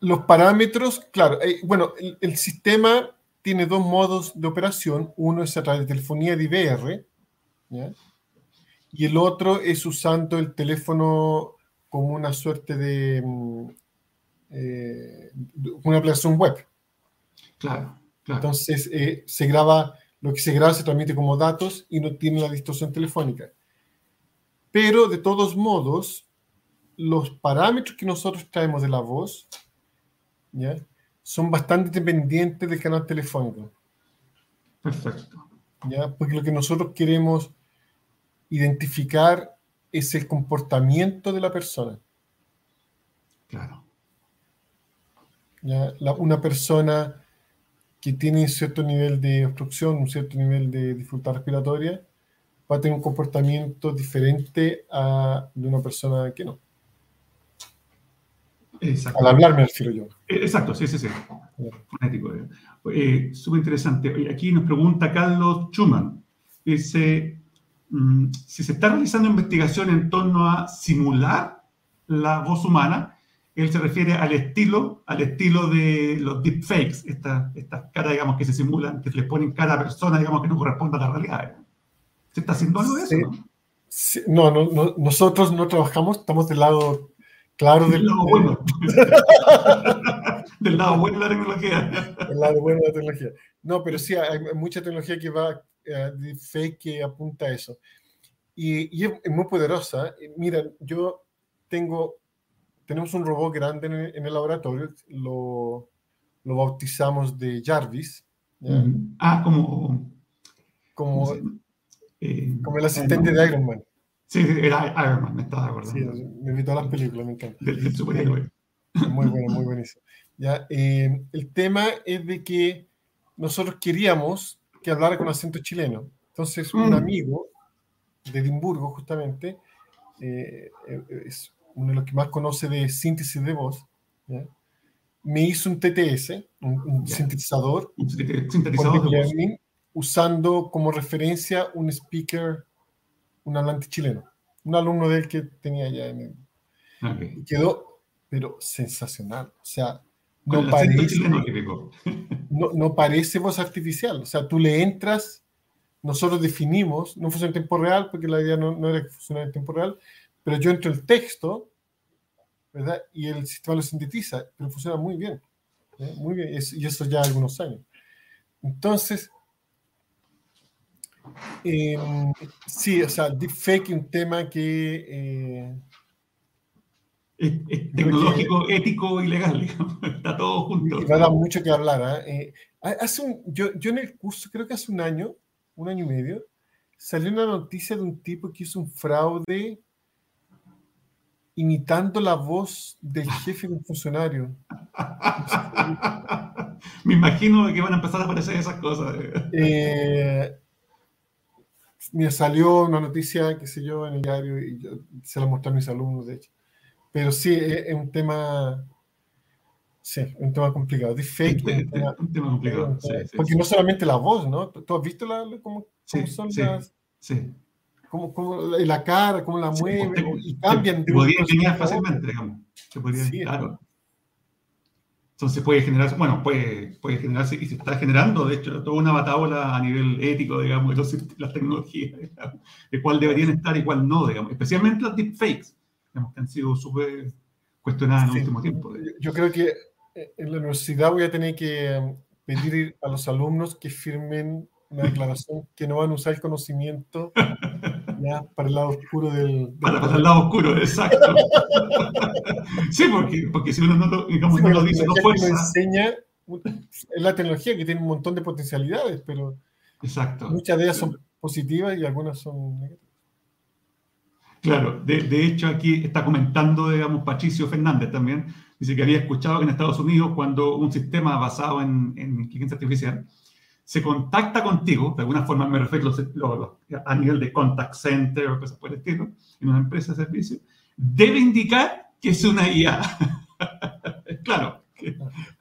Los parámetros, claro, eh, bueno, el, sistema tiene dos modos de operación. Uno es a través de telefonía de IBR, y el otro es usando el teléfono como una suerte de mm, eh, una aplicación web. Claro, Entonces eh, se graba, lo que se graba se transmite como datos y no tiene la distorsión telefónica. Pero de todos modos, los parámetros que nosotros traemos de la voz ¿ya? Son bastante dependientes del canal telefónico. Perfecto. ¿ya? Porque lo que nosotros queremos identificar es el comportamiento de la persona. Claro. ¿Ya? una persona que tiene un cierto nivel de obstrucción, un cierto nivel de dificultad respiratoria, va a tener un comportamiento diferente a de una persona que no. Exacto. Al hablar me refiero yo. Eh, exacto, sí, sí, sí. Fonético. Eh, eh Súper interesante. Aquí nos pregunta Carlos Schumann. Dice, mm, si se está realizando investigación en torno a simular la voz humana, él se refiere al estilo, al estilo de los deepfakes, estas esta caras, digamos, que se simulan, que se les ponen cara a persona, digamos, que no corresponde a la realidad. ¿Se está haciendo algo de eso? No? no, no, nosotros no trabajamos, estamos del lado claro del, lado bueno. <laughs> del lado bueno de la tecnología. Del lado bueno de la tecnología. No, pero sí, hay mucha tecnología que va, eh, deepfake que apunta a eso. Y, y es, muy poderosa. Mira, yo tengo tenemos un robot grande en el, laboratorio, lo, lo, bautizamos de Jarvis. Ah, como... Como, eh, como el asistente de Iron Man. Sí, era Iron Man, me estaba acordando. Sí, me invitó a las películas, me encanta. Del, superhéroe. <laughs> Muy bueno, muy buenísimo. ¿Ya? Eh, el tema es de que nosotros queríamos que hablara con acento chileno. Entonces, un mm. amigo de Edimburgo, justamente, eh, es uno de los que más conoce de síntesis de voz, me hizo un TTS, un, sintetizador, un sintetizador de voz. usando como referencia un speaker, un hablante chileno, un alumno de él que tenía ya en el... Y quedó, pero sensacional. O sea, no parece, no, no, parece voz artificial. O sea, tú le entras, nosotros definimos, no funciona en tiempo real, porque la idea no, no era que funcionara en tiempo real, pero yo entro el texto, ¿verdad? Y el sistema lo sintetiza, pero funciona muy bien. ¿eh? Muy bien, y eso ya algunos años. Entonces, em, sí, o sea, deepfake es un tema que... Eh, es, tecnológico, ético y legal, <laughs> está todo junto. Va a dar mucho que hablar. ¿eh? hace un, yo, yo en el curso, creo que hace un año, un año y medio, salió una noticia de un tipo que hizo un fraude imitando la voz del <laughs> jefe de un funcionario. Me imagino que van a empezar a aparecer esas cosas. Eh, me salió una noticia, qué sé yo, en el diario y se la mostré a mis alumnos, de hecho. Pero sí, es, un tema... Sí, un tema complicado. Deepfake. Un, tema, un tema complicado. porque no solamente la voz, ¿no? ¿Tú has visto la, cómo, son las... Sí cómo, cómo la cara, cómo la mueve, y cambian. Se podría engañar fácilmente, digamos. Se podría, sí, claro. Entonces puede generarse, bueno, puede, puede generarse, y se está generando, de hecho, toda una batábola a nivel ético, digamos, de las tecnologías, de cuál deberían estar y cuál no, digamos, especialmente las deepfakes, digamos, que han sido súper cuestionadas en el último tiempo. Yo creo que eh, en la universidad voy a tener que um, pedir a los alumnos que firmen una declaración que no van a usar el conocimiento <laughs> para el lado oscuro del... Para, el lado oscuro, exacto. <laughs> sí, porque, porque si uno no lo, digamos, no lo dice, no fuerza. enseña, es la tecnología que tiene un montón de potencialidades, pero exacto. muchas de ellas son positivas y algunas son negativas. Claro, de, de, hecho aquí está comentando, digamos, Patricio Fernández también, dice que había escuchado que en Estados Unidos cuando un sistema basado en, en inteligencia artificial se contacta contigo, de alguna forma me refiero a nivel de contact center o cosas por el estilo, en una empresa de servicio, debe indicar que es una IA. <laughs> claro, que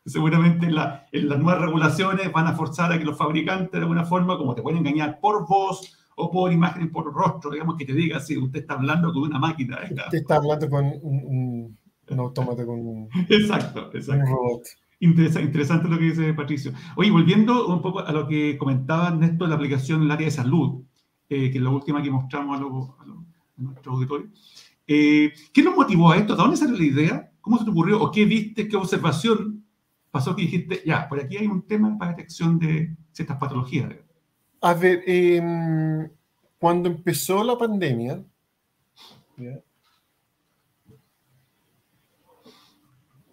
seguramente la, en las nuevas regulaciones van a forzar a que los fabricantes de alguna forma, como te pueden engañar por voz o por imagen, por rostro, digamos, que te diga si usted está hablando con una máquina. Usted está hablando con un, un, <laughs> autómata, con un, exacto, exacto. un robot. Interesante, lo que dice Patricio. Oye, volviendo un poco a lo que comentaba Néstor la aplicación en el área de salud, eh, que es la última que mostramos a, a, nuestro auditorio. Eh, ¿Qué nos motivó a esto? ¿De dónde salió la idea? ¿Cómo se te ocurrió? ¿O qué viste? ¿Qué observación pasó que dijiste, ya, por aquí hay un tema para detección de ciertas patologías? A ver, em, cuando empezó la pandemia,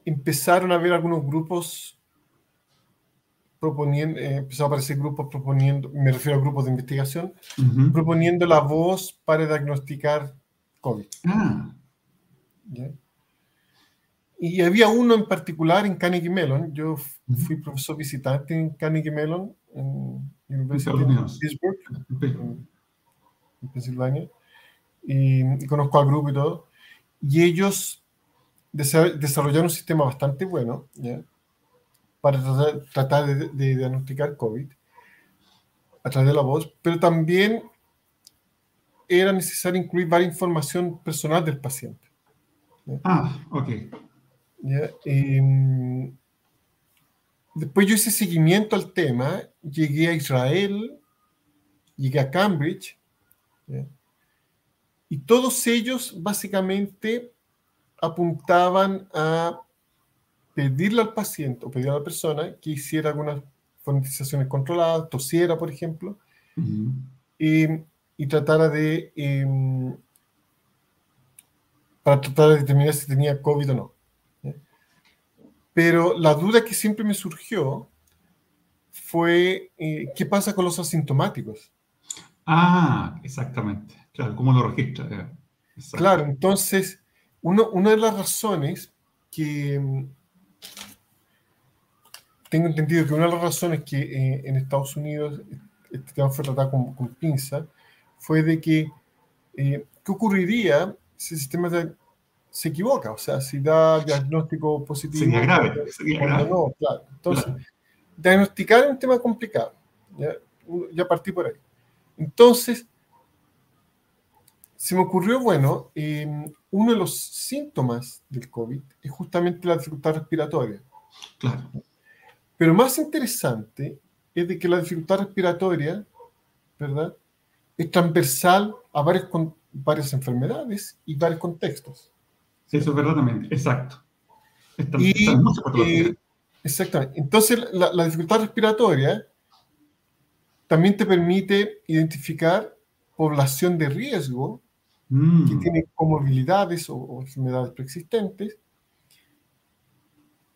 empezaron a haber algunos grupos proponiendo, eh, empezó a aparecer grupos proponiendo, me refiero a grupos de investigación, proponiendo la voz para diagnosticar COVID. Ah. Y había uno en particular en Carnegie Mellon. Yo fui profesor visitante en Carnegie Mellon, en Universidad de Pittsburgh, en, Pensilvania. Y, conozco al grupo y todo. Y ellos desarrollaron un sistema bastante bueno para tratar, de, diagnosticar COVID a través de la voz, pero también era necesario incluir varias información personal del paciente. Ah, ok. Em, después yo hice seguimiento al tema, llegué a Israel, llegué a Cambridge, y todos ellos básicamente apuntaban a pedirle al paciente o pedirle a la persona que hiciera algunas fonetizaciones controladas, tosiera, por ejemplo, y tratara de, em, para tratar de determinar si tenía COVID o no. Pero la duda que siempre me surgió fue, eh, ¿qué pasa con los asintomáticos? Ah, exactamente. Claro, ¿cómo lo registra? Claro, entonces, una de las razones que mm, tengo entendido que una de las razones que eh, en Estados Unidos este tema fue tratado con, con pinza fue de que, eh, ¿qué ocurriría si el sistema de, se equivoca, o sea, si da diagnóstico positivo. Sería grave. Sería grave. No, claro. Entonces, diagnosticar es un tema complicado. Ya, ya partí por ahí. Entonces, se me ocurrió, bueno, em, uno de los síntomas del COVID es justamente la dificultad respiratoria. Claro. Pero más interesante es de que la dificultad respiratoria, ¿verdad? Es transversal a varias, varias enfermedades y varios contextos. Eso es verdad también, exacto. y, eh, exactamente. Entonces, la, dificultad respiratoria también te permite identificar población de riesgo que mm. tiene comorbilidades o, enfermedades preexistentes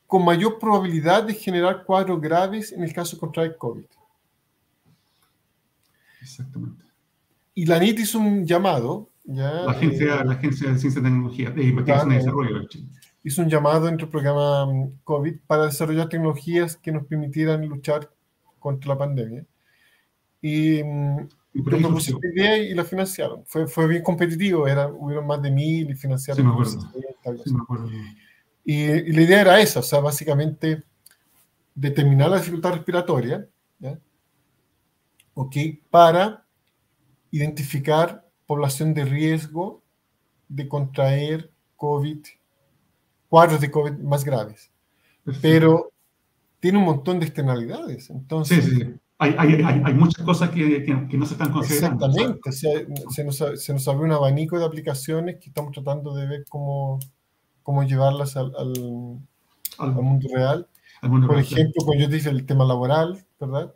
con mayor probabilidad de generar cuadros graves en el caso de contraer COVID. Exactamente. Y la NIT hizo un llamado la, agencia, la Agencia de Ciencia y Tecnología, de Investigación y Desarrollo Hizo un llamado entre el programa mm, COVID para desarrollar tecnologías que nos permitieran luchar contra la pandemia. Y, idea y la financiaron. Fue, fue bien competitivo, era, hubieron más de mil y financiaron. Sí, me acuerdo. Y, y, la idea era esa, o sea, básicamente determinar la dificultad respiratoria, ¿ya? ¿ok? Para identificar población de riesgo de contraer COVID, cuadros de COVID más graves. Pero tiene un montón de externalidades. Entonces, sí, sí. Hay, hay, hay, muchas cosas que, que, no se están considerando. Exactamente. se, nos, se nos abre un abanico de aplicaciones que estamos tratando de ver cómo, cómo llevarlas al, al, mundo real. Por ejemplo, cuando yo dije el tema laboral, ¿verdad?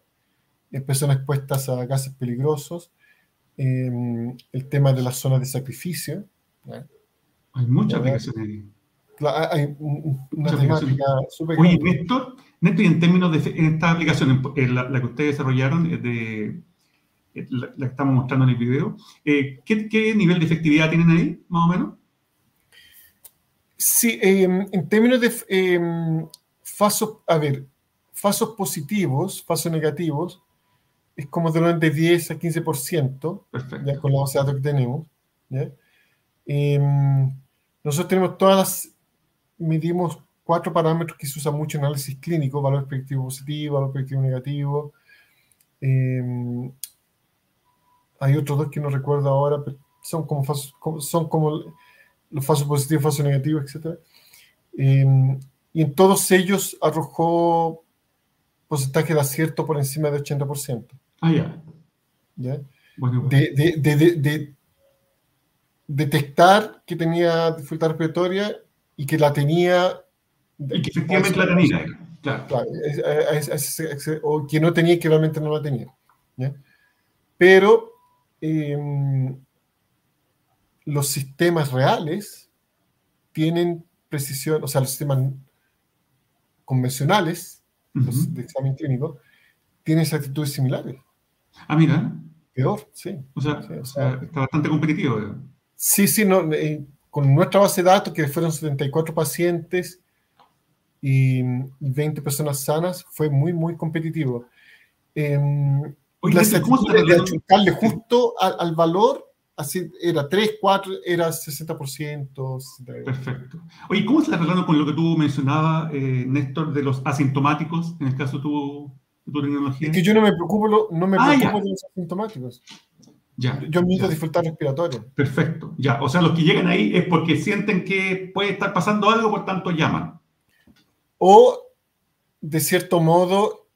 Personas expuestas a gases peligrosos Em, el tema de las zonas de sacrificio. Hay muchas aplicaciones ahí. hay una temática súper Oye, Néstor, Néstor, y en términos de esta aplicación, la, que ustedes desarrollaron, de, la, que estamos mostrando en el video, eh, ¿qué, nivel de efectividad tienen ahí, más o menos? Sí, em, en términos de eh, fasos, a ver, fasos positivos, fasos negativos, es como de 10 a 15%, ya con la base de datos que tenemos. Em, nosotros tenemos todas las, medimos cuatro parámetros que se usan mucho en análisis clínico, valor predictivo positivo, valor predictivo negativo. Em, hay otros dos que no recuerdo ahora, pero son como, son como los fasos positivos, fasos negativos, etc. Em, y en todos ellos arrojó porcentaje de acierto por encima del 80%. Ah, ya. De, de, de, detectar que tenía dificultad respiratoria y que la tenía. Y que efectivamente la tenía. Claro. claro o que no tenía y que realmente no la tenía. Pero em, los sistemas reales tienen precisión, o sea, los sistemas convencionales de examen clínico tienen actitudes similares. Ah, mira. Peor, sí. O sea, está bastante competitivo. Sí, sí, no, eh, con nuestra base de datos, que fueron 74 pacientes y 20 personas sanas, fue muy, muy competitivo. Eh, Oye, la ¿cómo se de achuntarle justo al, al valor así era 3, 4, era 60%. Perfecto. Oye, ¿cómo se está arreglando con lo que tú mencionabas, eh, Néstor, de los asintomáticos, en el caso de tu, tu tecnología? Es que yo no me preocupo, no me ah, preocupo de los asintomáticos. Ya, yo mido disfrutar respiratorio. Perfecto, ya. O sea, los que llegan ahí es porque sienten que puede estar pasando algo, por tanto llaman. O, de cierto modo,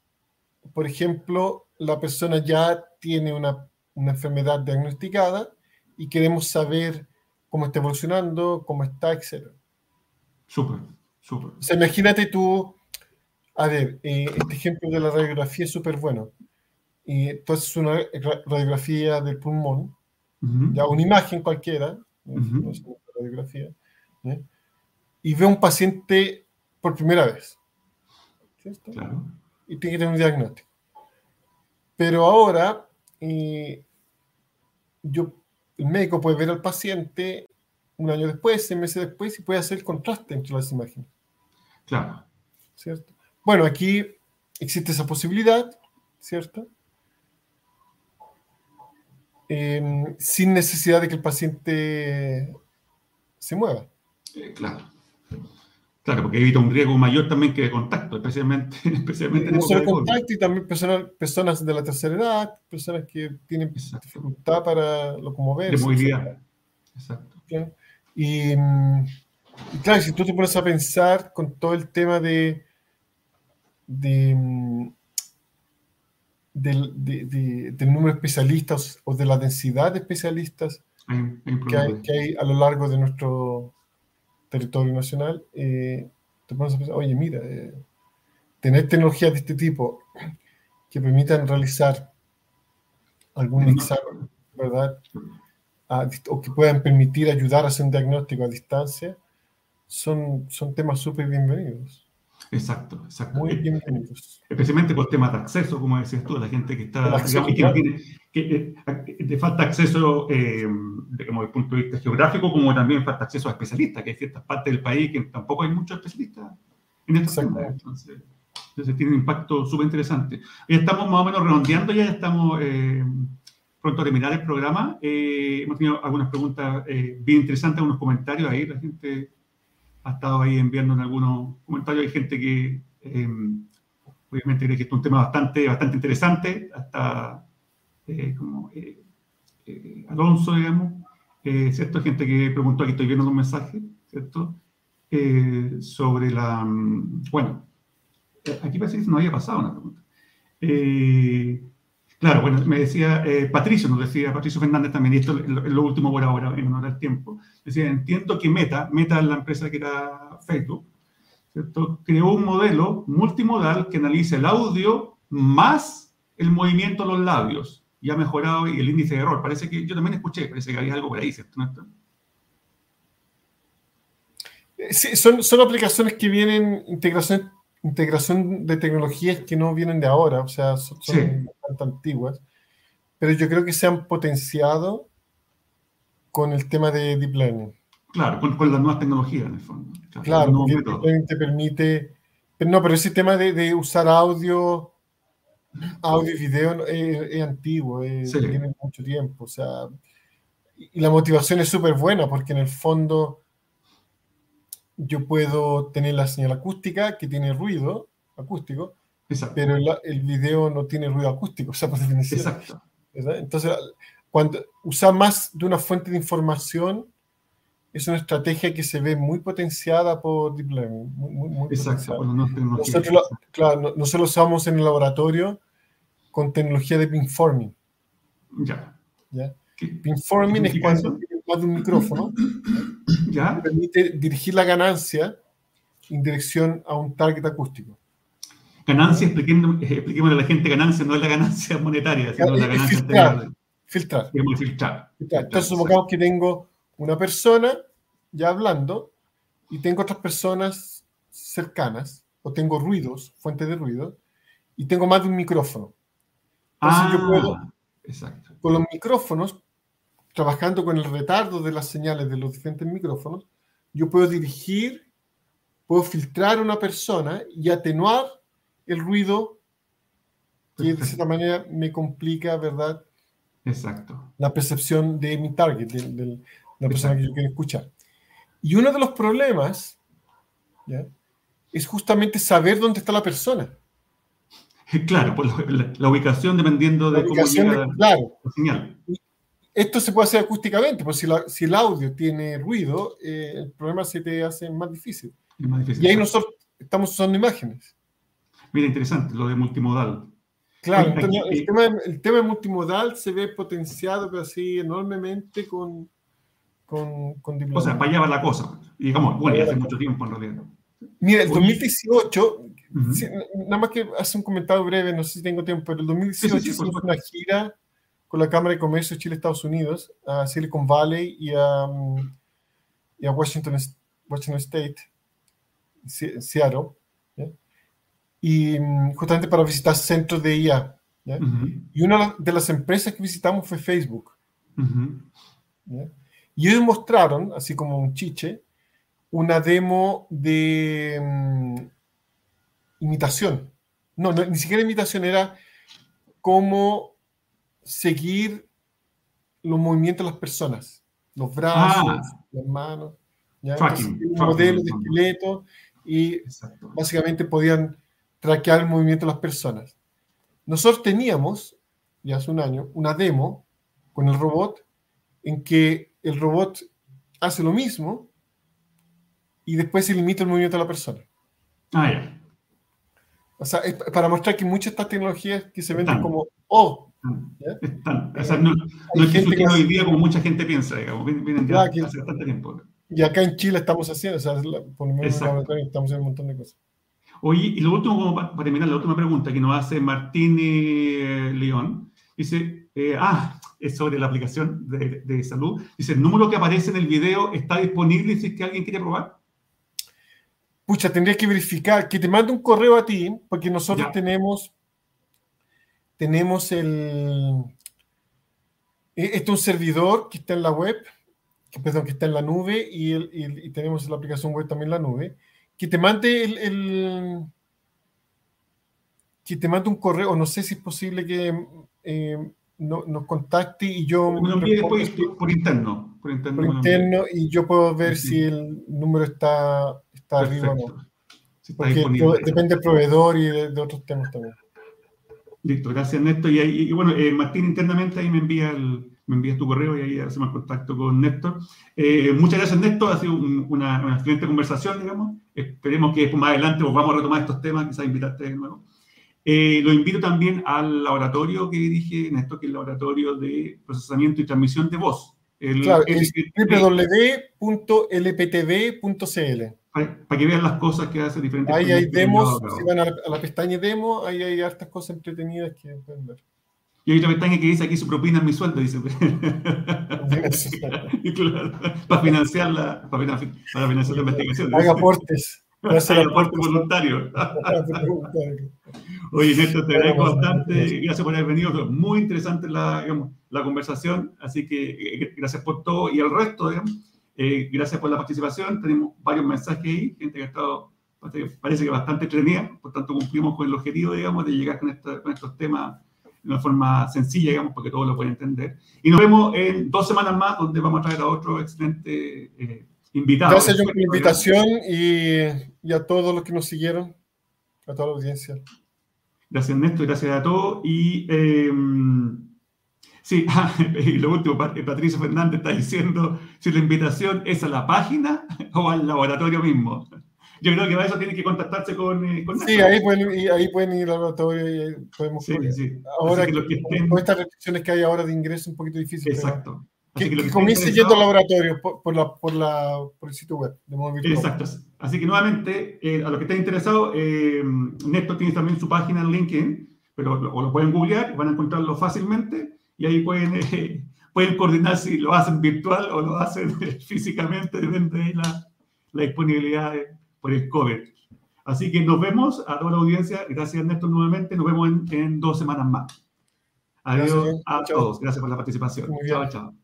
por ejemplo, la persona ya tiene una, una enfermedad diagnosticada y queremos saber cómo está evolucionando, cómo está, etc. Súper, súper. O sea, imagínate tú, a ver, eh, este ejemplo de la radiografía es súper bueno. Y entonces una radiografía del pulmón, ya una imagen cualquiera, no es una radiografía, y ve un paciente por primera vez. Claro. Y tiene que tener un diagnóstico. Pero ahora, eh, yo el médico puede ver al paciente un año después, seis meses después, y puede hacer el contraste entre las imágenes. Claro. ¿Cierto? Bueno, aquí existe esa posibilidad, ¿cierto? Em, sin necesidad de que el paciente se mueva. Eh, claro. Claro, porque evita un riesgo mayor también que de contacto, especialmente, <laughs> especialmente no solo contacto y también personas, personas de la tercera edad, personas que tienen dificultad para locomoverse. De movilidad. Exacto. Y, y, claro, si tú te pones a pensar con todo el tema de, de del, del, número de especialistas o de la densidad de especialistas que, hay, que, hay, a lo largo de nuestro territorio nacional, eh, te pones a pensar, oye, mira, eh, tener tecnologías de este tipo <clears throat> que permitan realizar algún examen, ¿verdad? o que puedan permitir ayudar a hacer un diagnóstico a distancia, son, son temas súper bienvenidos. Exacto, exacto. Muy. Especialmente por temas de acceso, como decías tú, la gente que está, digamos, que tiene, que, eh, falta acceso, eh, desde el punto de vista geográfico, como también falta acceso a especialistas, que hay ciertas partes del país que tampoco hay muchos especialistas en este tema. Entonces, entonces, tiene un impacto súper interesante. Ya estamos más o menos redondeando, ya estamos eh, pronto a terminar el programa. Eh, hemos tenido algunas preguntas bien interesantes, algunos comentarios ahí, la gente ha estado ahí enviando algunos comentarios, hay gente que obviamente cree que es un tema bastante, bastante interesante, hasta eh, como eh, eh, Alonso, digamos, ¿cierto? Gente que preguntó, aquí estoy viendo un mensaje, ¿cierto? sobre la, mm, bueno, aquí parece que no había pasado una pregunta. Claro, bueno, me decía Patricio, nos decía Patricio Fernández también, y esto es lo, último por ahora, en honor al tiempo. Decía, entiendo que Meta, Meta es la empresa que era Facebook, ¿cierto? creó un modelo multimodal que analiza el audio más el movimiento de los labios y ha mejorado el índice de error. Parece que yo también escuché, parece que había algo por ahí, ¿cierto? Sí, son, son aplicaciones que vienen, integración, integración de tecnologías que no vienen de ahora, o sea, son, bastante antiguas, pero yo creo que se han potenciado con el tema de Deep Learning. Claro, con, con las nuevas tecnologías en el fondo. Claro, porque Deep Learning te permite, pero no, pero ese tema de, de usar audio audio y video es, antiguo, tiene mucho tiempo, o sea, y la motivación es súper buena porque en el fondo yo puedo tener la señal acústica que tiene ruido acústico, pero el, video no tiene ruido acústico, <laughs> o sea, por definición. Exacto. Entonces, cuando usar más de una fuente de información es una estrategia que se ve muy potenciada por Deep Learning. Muy, Exacto. nosotros, claro, nosotros lo usamos en el laboratorio con tecnología de beamforming. Ya. ¿Ya? Beamforming es cuando más de un micrófono ¿Ya? permite dirigir la ganancia en dirección a un target acústico. Ganancia, expliquémosle a la gente, ganancia no es la ganancia monetaria, sino la ganancia filtrar. Filtrar. filtrar. Entonces, supongamos que tengo una persona ya hablando y tengo otras personas cercanas, o tengo ruidos, fuentes de ruido, y tengo más de un micrófono. Entonces yo puedo, Ah, exacto. con los micrófonos, trabajando con el retardo de las señales de los diferentes micrófonos, yo puedo dirigir, puedo filtrar a una persona y atenuar el ruido que de cierta manera me complica, ¿verdad?, Exacto. la percepción de mi target, de, de la persona que yo quiero escuchar. Y uno de los problemas ¿ya? es justamente saber dónde está la persona. Claro, por la, la- la ubicación dependiendo de La ubicación cómo de- llega claro, la señal. Esto se puede hacer acústicamente, porque si, la- si el audio tiene ruido, eh, el problema se te hace más difícil. Es más difícil. Y ahí nosotros estamos usando imágenes. Mira, interesante, lo de multimodal. Claro, Oye, entonces, aquí- el, tema, el tema multimodal se ve potenciado pero así enormemente con, con, con O sea, para allá va la cosa. Digamos, bueno, ya hace mucho tiempo en realidad. Mira, el Oye. 2018, Ujú. sí, nada más que hace un comentario breve, no sé si tengo tiempo, pero el 2018 Sí, sí, hicimos una gira con la Cámara de Comercio de Chile-Estados Unidos a Silicon Valley y a, mm, y a Washington, Washington State, Se- Seattle, ¿ya? y mm, justamente para visitar centros de IA. ¿ya? Ujú, Y una de las empresas que visitamos fue Facebook. ujú. ¿ya? Y ellos mostraron, así como un chiche, una demo de mm, imitación. No, no, ni siquiera imitación, era cómo seguir los movimientos de las personas, los brazos, Ah. las manos. ¿ya? Tracking, Entonces, un tracking, modelo de esqueleto y Exacto. básicamente podían traquear el movimiento de las personas. Nosotros teníamos, ya hace un año, una demo con el robot en que el robot hace lo mismo y después se limita el movimiento de la persona. Ah, ya. O sea, es para mostrar que muchas de estas tecnologías que se venden Están. como, oh, ¿Ya? Están- o sea, no, no Hay es que surgieron hoy día como mucha gente piensa, digamos. Vienen, ya hace bastante tiempo. y acá en Chile estamos haciendo, o sea, por lo menos en el Exacto. laboratorio estamos haciendo un montón de cosas. Oye, y lo último, para terminar, la última pregunta que nos hace Martín eh, León, dice, eh, ah, es sobre la aplicación de, de salud, dice, el número que aparece en el video está disponible si es que alguien quiere probar. Pucha, tendría que verificar, que te mande un correo a ti, porque nosotros Ya. tenemos, tenemos el, e- este es un servidor que está en la web, que, perdón, que está en la nube, y, el- y tenemos la aplicación web también en la nube, que te mande el, el- que te mande un correo, no sé si es posible que eh, no- nos contacte y yo Me lo después por, interno. Por interno. por y yo puedo ver Sí. si el número está, está arriba o no. Perfecto. Si está Porque depende del proveedor y de, de otros temas también. Listo, gracias Néstor. Y, ahí- y bueno, eh, Martín internamente ahí me envía, el, me envía tu correo y ahí hacemos contacto con Néstor. Eh, muchas gracias Néstor, ha sido un- una, una excelente conversación, digamos. Esperemos que después más adelante volvamos a retomar estos temas, quizás invitarte de nuevo. Eh, lo invito también al laboratorio que dirige Néstor, que es el laboratorio de procesamiento y transmisión de voz. El- Claro, el- es el- www.lptv.cl. para, para que vean las cosas que hace diferentes Ahí hay demos, si van a la, a la pestaña demo, ahí hay hartas cosas entretenidas que pueden ver. Y hay otra pestaña que dice aquí su propina es mi sueldo, dice. <laughs> <laughs> claro, para financiar la, para para financiar la investigación. Haga aportes. La <laughs> aporte voluntario. Oye, Néstor, te agradezco bastante. Gracias por haber venido. Muy interesante la, digamos, la conversación. Así que eh, gracias por todo. Y el resto, digamos, eh, gracias por la participación. Tenemos varios mensajes ahí. Gente que ha estado, parece que bastante entretenida. Por tanto, cumplimos con el objetivo, digamos, de llegar con, esta- con estos temas de una forma sencilla, digamos, porque todos lo pueden entender. Y nos vemos en dos semanas más, donde vamos a traer a otro excelente eh, invitado. Gracias, por la invitación y, y a todos los que nos siguieron, a toda la audiencia. Gracias, Néstor, gracias a todos. Y eh, sí, <laughs> y lo último, Pat- Patricio Fernández está diciendo si la invitación es a la página <laughs> o al laboratorio mismo. Yo creo que para eso tienen que contactarse con, eh, con Sí, ahí pueden, ahí pueden ir al laboratorio y ahí podemos Sí, sí. Ahora, que que estén- con estas restricciones que hay ahora de ingreso, es un poquito difícil. pero Exacto. Así Que, que que comience yendo al laboratorio por, por la, por, la, por el sitio web de. Exacto. Así que nuevamente, eh, a los que estén interesados, eh, Néstor tiene también su página en LinkedIn, pero o lo pueden googlear, van a encontrarlo fácilmente y ahí pueden, eh, <laughs> pueden coordinar si lo hacen virtual o lo hacen <laughs> físicamente, depende de la, la disponibilidad por el COVID. Así que nos vemos a toda la audiencia. Gracias, Néstor, nuevamente. Nos vemos en, dos semanas más. Adiós a todos. Gracias por la participación. Chao, chao.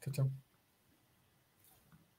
Chao, chao.